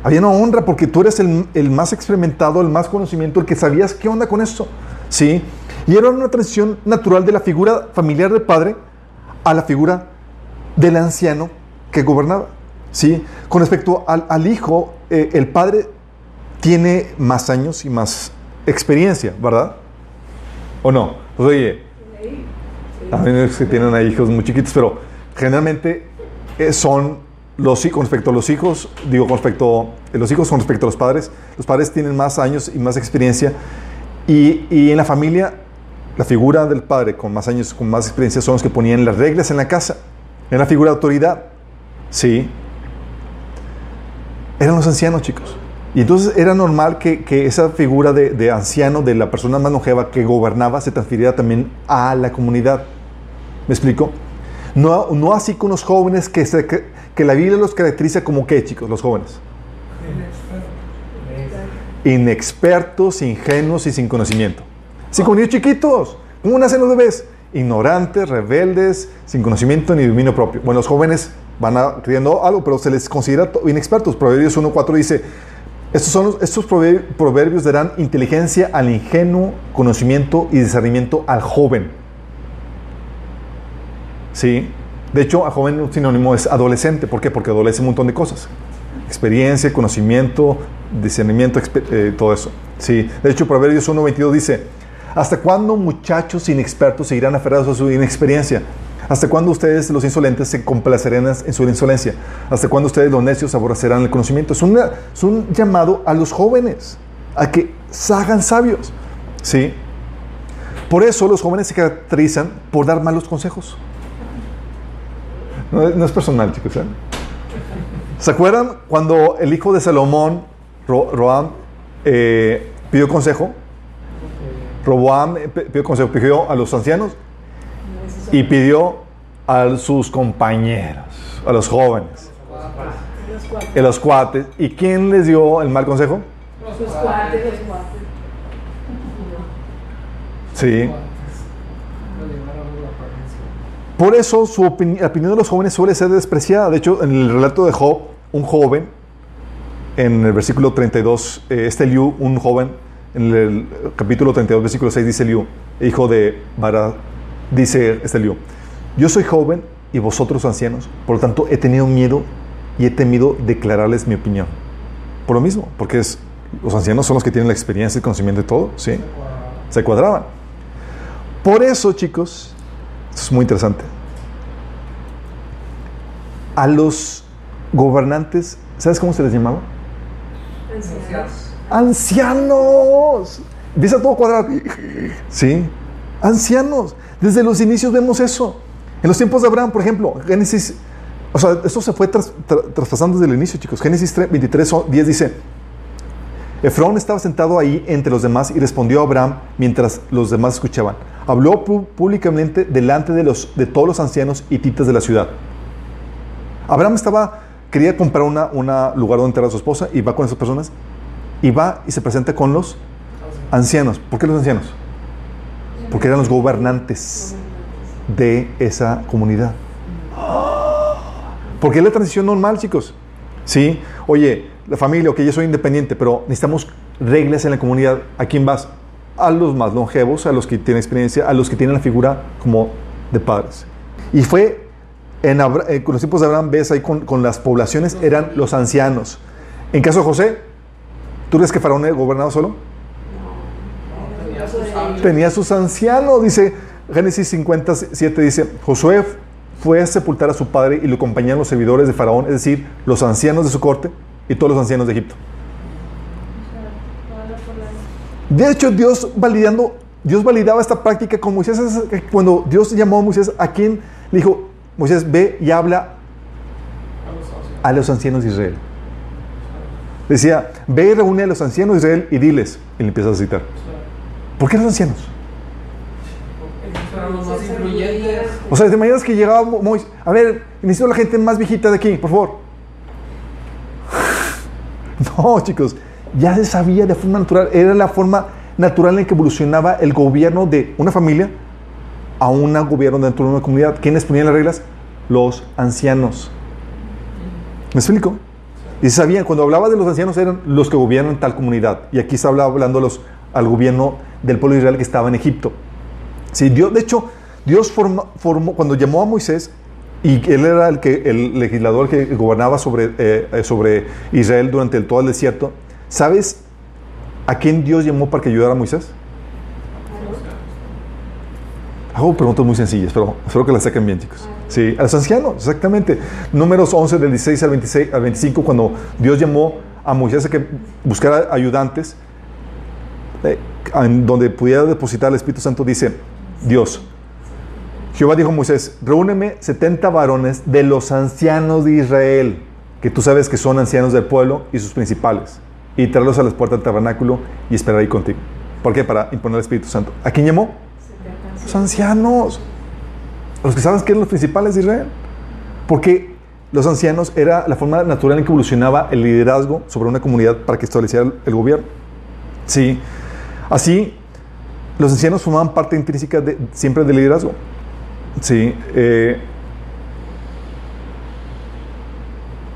Había una honra porque tú eres el, el más experimentado, el más conocimiento, el que sabías qué onda con eso. ¿Sí? Y era una transición natural de la figura familiar del padre a la figura del anciano que gobernaba. ¿Sí? Con respecto al, al hijo, eh, el padre tiene más años y más experiencia, ¿verdad? ¿O no? Pues oye, a menos que tienen a hijos muy chiquitos, pero generalmente eh, son los con respecto a los hijos, digo, con respecto, eh, los hijos con respecto a los padres, los padres tienen más años y más experiencia, y, y en la familia, la figura del padre con más años, con más experiencia, son los que ponían las reglas en la casa, en la figura de autoridad, ¿sí? Eran los ancianos, chicos. Y entonces era normal que, que esa figura de, de anciano, de la persona más longeva que gobernaba, se transfiriera también a la comunidad. ¿Me explico? No, no así con los jóvenes que, se- que, que la Biblia los caracteriza como qué, chicos, los jóvenes. Inexpertos, ingenuos y sin conocimiento. Así como niños chiquitos. ¿Cómo nacen los bebés? Ignorantes, rebeldes, sin conocimiento ni dominio propio. Bueno, los jóvenes van a, algo, pero se les considera to- inexpertos. Proverbios 1.4 dice, estos, son estos prover- proverbios darán inteligencia al ingenuo, conocimiento y discernimiento al joven. Sí. De hecho, a joven un sinónimo es adolescente. ¿Por qué? Porque adolece un montón de cosas. Experiencia, conocimiento, discernimiento, eh, todo eso. Sí. De hecho, Proverbios 1.22 dice, ¿hasta cuándo muchachos inexpertos seguirán aferrados a su inexperiencia? ¿Hasta cuándo ustedes, los insolentes, se complacerán en su insolencia? ¿Hasta cuándo ustedes, los necios, aborrecerán el conocimiento? Es, un llamado a los jóvenes, a que se hagan sabios. ¿Sí? Por eso los jóvenes se caracterizan por dar malos consejos. No, no es personal, chicos. ¿eh? ¿Se acuerdan cuando el hijo de Salomón, Ro- Roam, eh, pidió consejo? Roboam eh, pidió consejo, pidió a los ancianos y pidió a sus compañeros, a los jóvenes, a los cuates. ¿Y quién les dio el mal consejo? Sus cuates, los cuates. Sí. Por eso su la opinión de los jóvenes suele ser despreciada. De hecho, en el relato de Job, un joven, en el versículo 32, eh, este Liu, un joven, en el capítulo 32, versículo 6, dice Liu, hijo de Bara, dice este Liu, yo soy joven y vosotros ancianos, por lo tanto he tenido miedo y he temido declararles mi opinión. Por lo mismo, porque los ancianos son los que tienen la experiencia y conocimiento de todo, ¿sí? Se cuadraban. Por eso, chicos, es muy interesante. A los gobernantes, ¿sabes cómo se les llamaba? Ancianos. Ancianos. Empieza todo a cuadrar. Sí. Ancianos. Desde los inicios vemos eso. En los tiempos de Abraham, por ejemplo, Génesis, o sea, esto se fue tras- tra- traspasando desde el inicio, chicos. Génesis 3, 23, o 10 dice, Efrón estaba sentado ahí entre los demás y respondió a Abraham mientras los demás escuchaban. Habló públicamente delante de, los, de todos los ancianos hititas de la ciudad. Abraham estaba, quería comprar un una lugar donde enterrar a su esposa y va con esas personas y va y se presenta con los ancianos. ¿Por qué los ancianos? Porque eran los gobernantes de esa comunidad. Porque es la transición normal, chicos. Sí, oye, la familia, ok, yo soy independiente, pero necesitamos reglas en la comunidad. ¿A quién vas? A los más longevos, a los que tienen experiencia, a los que tienen la figura como de padres. Y fue en Abra- eh, con los tiempos de Abraham, ves ahí con, con las poblaciones, eran los ancianos. En caso de José, ¿tú crees que Faraón gobernaba solo? Tenía sus sus ancianos, dice Génesis 57, dice, Josué fue a sepultar a su padre y lo acompañaron los servidores de Faraón, es decir, los ancianos de su corte y todos los ancianos de Egipto. De hecho, Dios validando, Dios validaba esta práctica con Moisés. Cuando Dios llamó a Moisés, ¿a quién le dijo, Moisés, ve y habla a los ancianos de Israel? Decía, ve y reúne a los ancianos de Israel y diles, y le empieza a citar. ¿Por qué los ancianos? O sea, ¿te imaginas que llegaba Mo- Moisés? A ver, necesito a la gente más viejita de aquí, por favor. No, chicos, ya se sabía de forma natural. Era la forma natural en que evolucionaba el gobierno de una familia a un gobierno dentro de una comunidad. ¿Quiénes ponían las reglas? Los ancianos. ¿Me explico? Y sabían, cuando hablaba de los ancianos eran los que gobiernan tal comunidad. Y aquí se hablaba hablando los, al gobierno del pueblo de Israel que estaba en Egipto. Sí, Dios, de hecho, Dios formó, cuando llamó a Moisés, y él era el, que, el legislador que gobernaba sobre, eh, sobre Israel durante el- todo el desierto, ¿sabes a quién Dios llamó para que ayudara a Moisés? Hago preguntas muy sencillas, pero espero que las saquen bien, chicos. Sí, a los ancianos, exactamente. Números 11 del 16 al, 26, al 25, cuando Dios llamó a Moisés a que buscara ayudantes, eh, en donde pudiera depositar el Espíritu Santo, dice Dios, Jehová dijo a Moisés, reúneme 70 varones de los ancianos de Israel, que tú sabes que son ancianos del pueblo y sus principales, y tráelos a las puertas del tabernáculo y esperar ahí contigo. ¿Por qué? Para imponer el Espíritu Santo. ¿A quién llamó? Los ancianos. Los que saben que eran los principales de Israel. Porque los ancianos era la forma natural en que evolucionaba el liderazgo sobre una comunidad para que estableciera el, gobierno. Sí. Así, los ancianos formaban parte intrínseca siempre del liderazgo. Sí. eh,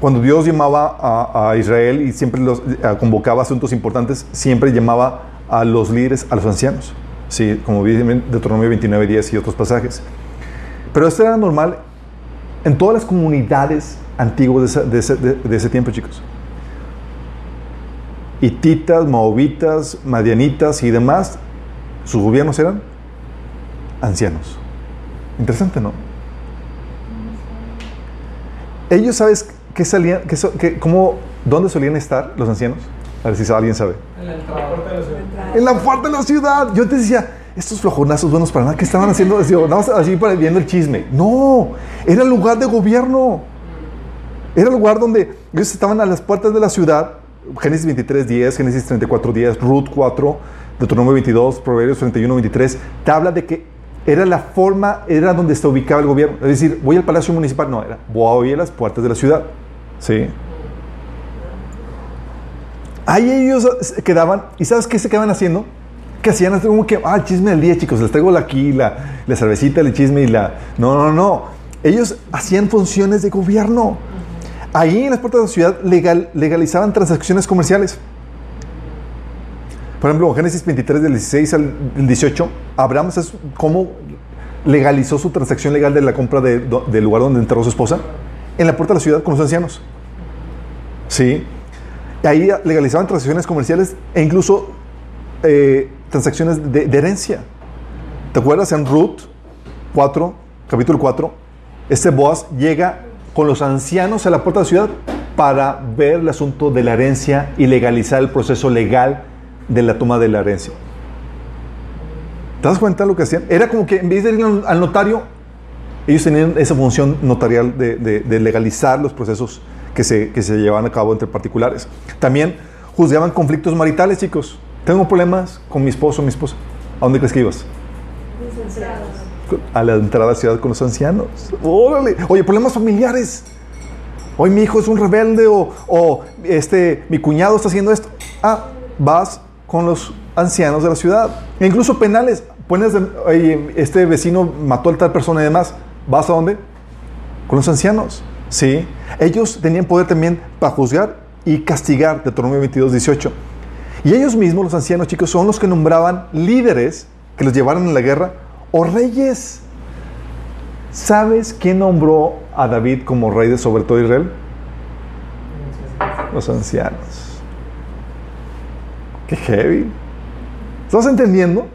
cuando Dios llamaba a, Israel y siempre los eh, convocaba asuntos importantes, siempre llamaba a los líderes, a los ancianos. Sí, como dice Deuteronomio 29, 10 y otros pasajes. Pero esto era normal en todas las comunidades antiguas de ese, de ese- de- de ese tiempo, chicos. Hititas, Moabitas, Madianitas y demás, sus gobiernos eran ancianos. Interesante, ¿no? Ellos, ¿sabes qué salían, qué qué- cómo, dónde solían estar los ancianos? A ver si alguien sabe. En la entrada. Entrada. En la puerta de la ciudad. Yo te decía, estos flojonazos buenos para nada, ¿qué estaban haciendo? Más así para viendo el chisme. No, era el lugar de gobierno. Era el lugar donde ellos estaban a las puertas de la ciudad. Génesis 23, 10, Génesis 34, 10, Ruth 4, Deuteronomio 22, Proverbios 31, 23. Te habla de que era la forma, era donde se ubicaba el gobierno. Es decir, voy al palacio municipal. No, era, voy a las puertas de la ciudad. Sí. Ahí ellos quedaban, ¿y sabes qué se quedaban haciendo? Que hacían como que, ah, chisme del día, chicos, les traigo la- aquí la, cervecita, el chisme y la... No, no, no. Ellos hacían funciones de gobierno. Ahí en las puertas de la ciudad legal, legalizaban transacciones comerciales. Por ejemplo, en Génesis 23, del 16 al 18, Abraham, ¿sabes cómo legalizó su transacción legal de la compra del lugar donde enterró su esposa? En la puerta de la ciudad con los ancianos. Sí. Ahí legalizaban transacciones comerciales e incluso eh, transacciones de, herencia. ¿Te acuerdas en Ruth 4, capítulo 4? Este Boaz llega con los ancianos a la puerta de la ciudad para ver el asunto de la herencia y legalizar el proceso legal de la toma de la herencia. ¿Te das cuenta de lo que hacían? Era como que en vez de ir al notario, ellos tenían esa función notarial de, de- de legalizar los procesos que se, que se llevaban a cabo entre particulares. También juzgaban conflictos maritales, chicos. Tengo problemas con mi esposo o mi esposa. ¿A dónde crees que ibas? A la entrada a la ciudad con los ancianos. Órale. Oye, problemas familiares. Hoy mi hijo es un rebelde o, este, mi cuñado está haciendo esto. Ah, vas con los ancianos de la ciudad. E incluso penales. Pones, este vecino mató a tal persona y demás. ¿Vas a dónde? Con los ancianos. Sí. Ellos tenían poder también para juzgar y castigar. Deuteronomio 22, 18. Y ellos mismos, los ancianos chicos, son los que nombraban líderes que los llevaran a la guerra o reyes. ¿Sabes quién nombró a David como rey de sobre todo Israel? Los ancianos. Qué heavy. ¿Estás entendiendo?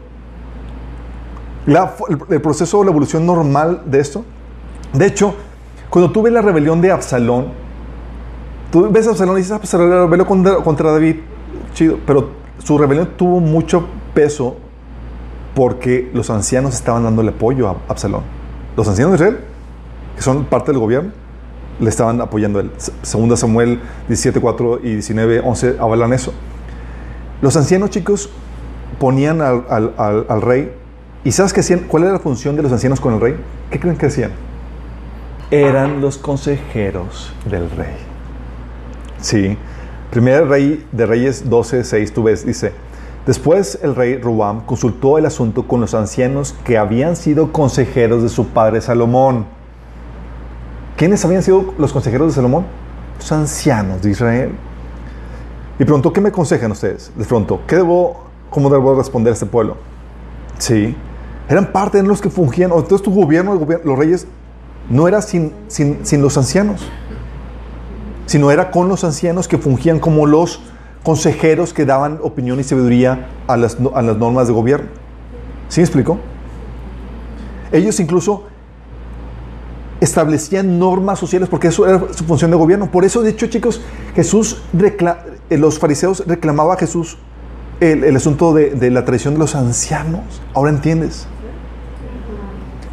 La- el, el proceso o la evolución normal de esto. De hecho, cuando tú ves la rebelión de Absalón, tú ves a Absalón y dices, ah, pues rebeló contra David, chido, pero su rebelión tuvo mucho peso porque los ancianos estaban dándole apoyo a Absalón. Los ancianos de Israel, que son parte del gobierno, le estaban apoyando a él. Se- Segunda Samuel 17, 4 y 19, 11 avalan eso. Los ancianos, chicos, ponían al, al- al- al rey. ¿Y sabes qué hacían? ¿Cuál era la función de los ancianos con el rey? ¿Qué creen que hacían? Eran los consejeros del rey. Sí. Primer rey de Reyes 12, 6, tú ves, dice, después el rey Ruam consultó el asunto con los ancianos que habían sido consejeros de su padre Salomón. ¿Quiénes habían sido los consejeros de Salomón? Los ancianos de Israel. Y preguntó, ¿qué me aconsejan ustedes? Les preguntó, ¿qué debo, cómo debo responder a este pueblo? Sí. Eran parte de los que fungían, entonces tu gobierno, el gobierno, los reyes, no era sin, sin, sin los ancianos sino era con los ancianos que fungían como los consejeros que daban opinión y sabiduría a las, a las normas de gobierno. ¿Sí me explico? Ellos incluso establecían normas sociales porque eso era su función de gobierno. Por eso, de hecho, chicos, Jesús, eh, los fariseos reclamaba a Jesús el, asunto de, de la tradición de los ancianos. Ahora entiendes.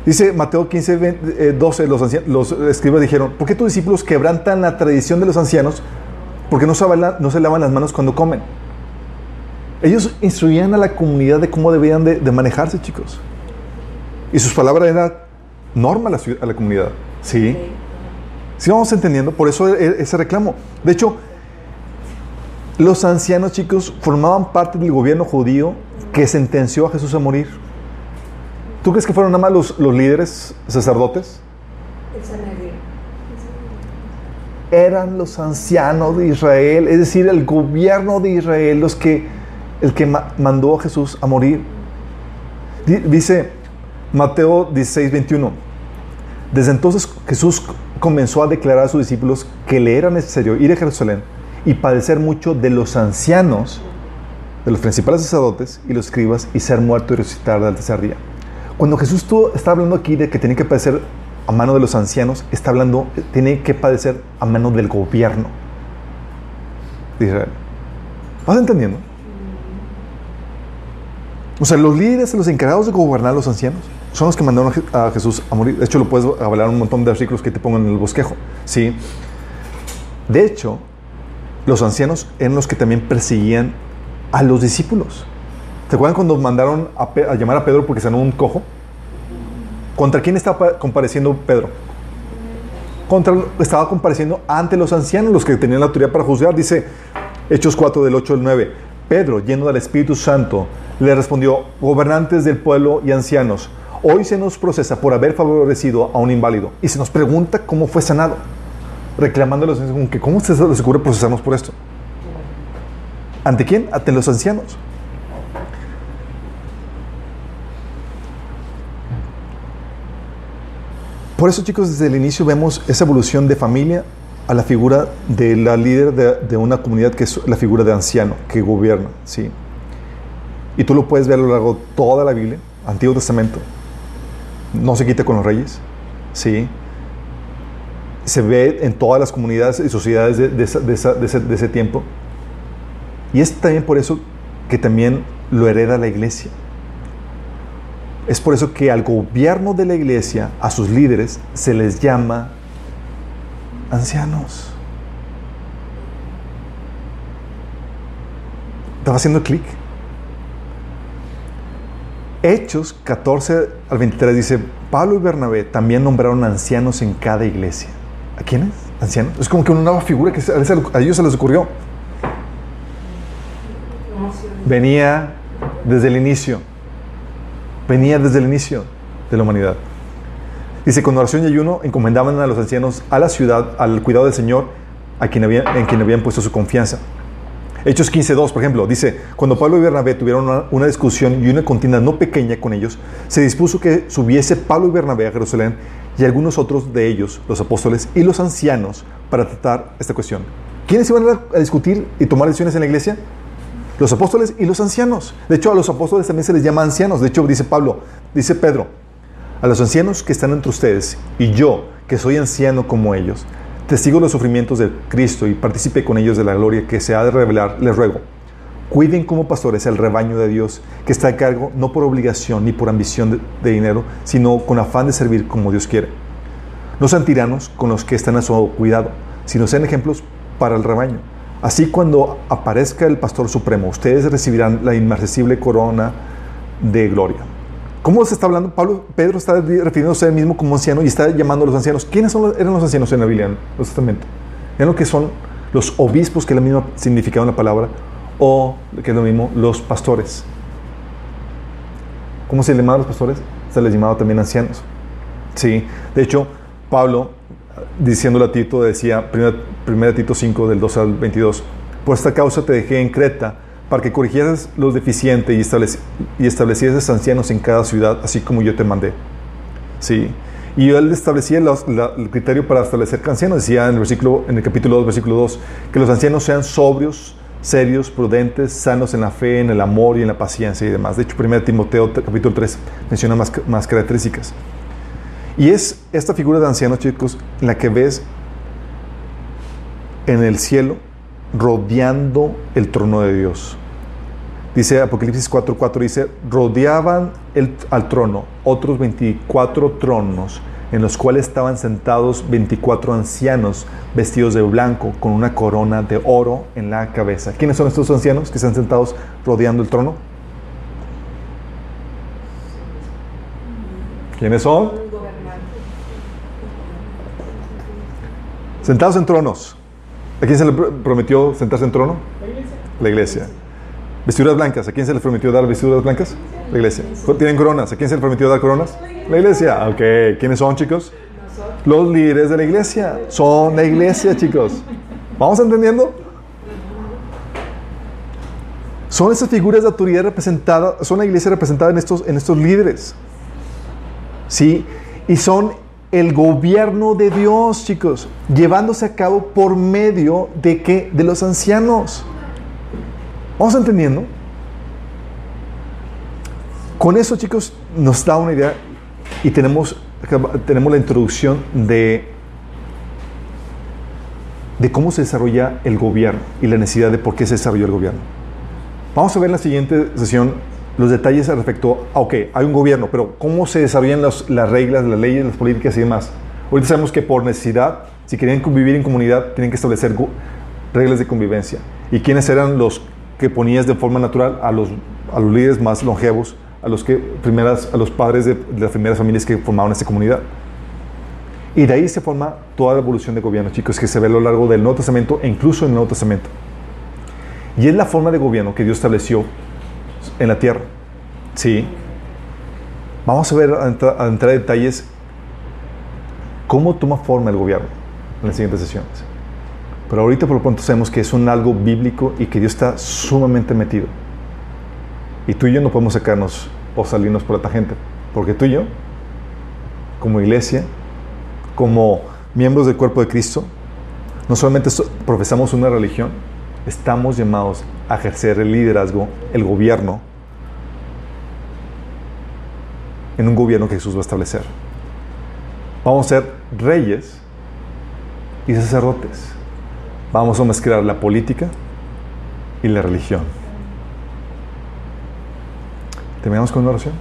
Dice Mateo 15, 20, eh, 12, los, ancianos, los escribas dijeron, ¿por qué tus discípulos quebrantan la tradición de los ancianos? Porque no se, lavan- no se lavan las manos cuando comen. Ellos instruían a la comunidad de cómo debían de, de manejarse, chicos. Y sus palabras eran norma a la, a la comunidad. Sí. Sí vamos entendiendo, por eso e- ese reclamo. De hecho, los ancianos, chicos, formaban parte del gobierno judío que sentenció a Jesús a morir. ¿Tú crees que fueron nada más los, los líderes sacerdotes? Eran los ancianos de Israel, es decir, el gobierno de Israel, los que, el que ma- mandó a Jesús a morir. Di- Dice Mateo 16, 21. Desde entonces Jesús comenzó a declarar a sus discípulos que le era necesario ir a Jerusalén y padecer mucho de los ancianos, de los principales sacerdotes y los escribas y ser muerto y resucitar del tercer día. Cuando Jesús está hablando aquí de que tiene que padecer a mano de los ancianos, está hablando, tiene que padecer a mano del gobierno de Israel. ¿Vas entendiendo? O sea, los líderes, los encargados de gobernar a los ancianos, son los que mandaron a Je- a Jesús a morir. De hecho, lo puedes hablar un montón de versículos que te pongan en el bosquejo. ¿sí? De hecho, los ancianos eran los que también perseguían a los discípulos. ¿Te acuerdan cuando mandaron a, a llamar a Pedro porque sanó un cojo? ¿Contra quién estaba compareciendo Pedro? Contra, estaba compareciendo ante los ancianos, los que tenían la autoridad para juzgar. Dice Hechos 4 del 8 al 9. Pedro, lleno del Espíritu Santo, le respondió, gobernantes del pueblo y ancianos, hoy se nos procesa por haber favorecido a un inválido y se nos pregunta cómo fue sanado, reclamándolos con que cómo se les ocurre procesarnos por esto. ¿Ante quién? Ante los ancianos. Por eso, chicos, desde el inicio vemos esa evolución de familia a la figura de la líder de, una comunidad que es la figura de anciano, que gobierna, ¿sí? Y tú lo puedes ver a lo largo de toda la Biblia, Antiguo Testamento. No se quita con los reyes, ¿sí? Se ve en todas las comunidades y sociedades de ese tiempo. Y es también por eso que también lo hereda la iglesia. Es por eso que al gobierno de la iglesia, a sus líderes, se les llama ancianos. ¿Te va haciendo clic? Hechos 14 al 23 dice, Pablo y Bernabé también nombraron ancianos en cada iglesia. ¿A quiénes? ¿Ancianos? Es como que una nueva figura que a ellos se les ocurrió. Venía desde el inicio. Venía desde el inicio de la humanidad. Dice, con oración y ayuno encomendaban a los ancianos a la ciudad, al cuidado del Señor, a quien había, en quien habían puesto su confianza. Hechos 15.2, por ejemplo, dice, cuando Pablo y Bernabé tuvieron una, discusión y una contienda no pequeña con ellos, se dispuso que subiese Pablo y Bernabé a Jerusalén y algunos otros de ellos, los apóstoles y los ancianos, para tratar esta cuestión. ¿Quiénes iban a discutir y tomar decisiones en la iglesia? Los apóstoles y los ancianos. De hecho, a los apóstoles también se les llama ancianos. De hecho, dice Pablo, dice Pedro, a los ancianos que están entre ustedes y yo, que soy anciano como ellos, testigo de los sufrimientos de Cristo y participe con ellos de la gloria que se ha de revelar, les ruego, cuiden como pastores el rebaño de Dios, que está a cargo no por obligación ni por ambición de, de dinero, sino con afán de servir como Dios quiere. No sean tiranos con los que están a su cuidado, sino sean ejemplos para el rebaño. Así cuando aparezca el pastor supremo, ustedes recibirán la inmarcesible corona de gloria. ¿Cómo se está hablando? Pablo, Pedro está refiriéndose a él mismo como anciano y está llamando a los ancianos. ¿Quiénes los- eran los ancianos en la Biblia, en el Testamento? Eran lo que son los obispos, que es la misma significado en la palabra, o que es lo mismo, los pastores. ¿Cómo se les llamaba a los pastores? Se les llamaba también ancianos. Sí, de hecho, Pablo, diciéndole a Tito, decía, 1 Tito 5, del 2 al 22, por esta causa te dejé en Creta, para que corrigieras los deficientes y, estableci y establecieras ancianos en cada ciudad, así como yo te mandé. Sí. Y él establecía los- la- el criterio para establecer ancianos, decía en el, versículo, en el capítulo 2, versículo 2, que los ancianos sean sobrios, serios, prudentes, sanos en la fe, en el amor y en la paciencia y demás. De hecho, 1 Timoteo capítulo 3 menciona más, más características. Y es esta figura de anciano, chicos, la que ves en el cielo rodeando el trono de Dios. Dice Apocalipsis 4:4, dice, rodeaban el, al trono otros 24 tronos en los cuales estaban sentados 24 ancianos vestidos de blanco con una corona de oro en la cabeza. ¿Quiénes son estos ancianos que están sentados rodeando el trono? ¿Quiénes son? Sentados en tronos. ¿A quién se le pr- prometió sentarse en trono? La iglesia. Vestiduras blancas. ¿A quién se le prometió dar vestiduras blancas? La iglesia. ¿Tienen coronas? ¿A quién se le prometió dar coronas? La iglesia. Ok. ¿Quiénes son, chicos? Los líderes de la iglesia. Son la iglesia, chicos. ¿Vamos entendiendo? Son esas figuras de autoridad representadas, son la iglesia representada en estos, en estos líderes. ¿Sí? Y son el gobierno de Dios, chicos, llevándose a cabo por medio de qué? De los ancianos. ¿Vamos entendiendo? Con eso, chicos, nos da una idea y tenemos, tenemos la introducción de, de cómo se desarrolla el gobierno y la necesidad de por qué se desarrolló el gobierno. Vamos a ver en la siguiente sesión los detalles respecto a, ok, hay un gobierno, pero cómo se desarrollan las reglas, las leyes, las políticas y demás. Ahorita sabemos que por necesidad, si querían convivir en comunidad, tienen que establecer reglas de convivencia. ¿Y quiénes eran los que ponías de forma natural a los, a los líderes más longevos, a los, que, primeras, a los padres de, de las primeras familias que formaban esta comunidad? Y de ahí se forma toda la evolución de gobierno, chicos, que se ve a lo largo del Nuevo Testamento e incluso en el Nuevo Testamento. Y es la forma de gobierno que Dios estableció en la tierra. Sí. Vamos a ver, a entrar, a entrar en detalles, cómo toma forma el gobierno en las siguientes sesiones. Pero ahorita por lo pronto sabemos que es un algo bíblico y que Dios está sumamente metido. Y tú y yo no podemos sacarnos o salirnos por la tangente. Porque tú y yo, como iglesia, como miembros del cuerpo de Cristo, no solamente profesamos una religión, estamos llamados a ejercer el liderazgo, el gobierno, en un gobierno que Jesús va a establecer. Vamos a ser reyes y sacerdotes. Vamos a mezclar la política y la religión. Terminamos con una oración.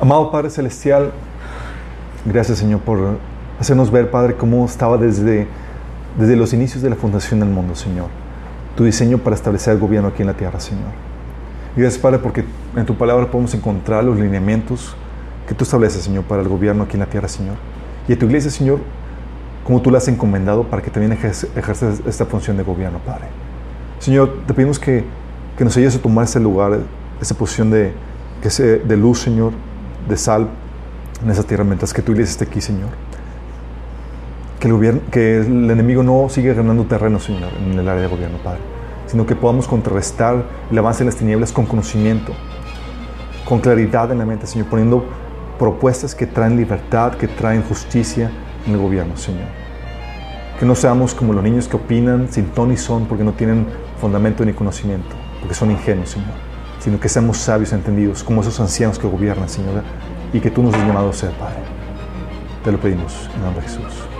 Amado Padre Celestial, gracias Señor por hacernos ver, Padre, cómo estaba desde, desde los inicios de la fundación del mundo, Señor. Tu diseño para establecer el gobierno aquí en la tierra, Señor. Gracias, Padre, porque en tu palabra podemos encontrar los lineamientos que tú estableces, Señor, para el gobierno aquí en la tierra, Señor. Y a tu iglesia, Señor, como tú la has encomendado para que también ejerzas esta función de gobierno, Padre. Señor, te pedimos que, que nos ayudes a tomar ese lugar, esa posición de, que de luz, Señor, de sal en esa tierra mientras que tu iglesia esté aquí, Señor. Que el, gobierno, que el enemigo no siga ganando terreno, Señor, en el área de gobierno, Padre, sino que podamos contrarrestar el avance de las tinieblas con conocimiento, con claridad en la mente, Señor, poniendo propuestas que traen libertad, que traen justicia en el gobierno, Señor. Que no seamos como los niños que opinan sin ton ni son porque no tienen fundamento ni conocimiento, porque son ingenuos, Señor, sino que seamos sabios, entendidos, como esos ancianos que gobiernan, Señor, y que tú nos has llamado a ser, Padre. Te lo pedimos en nombre de Jesús.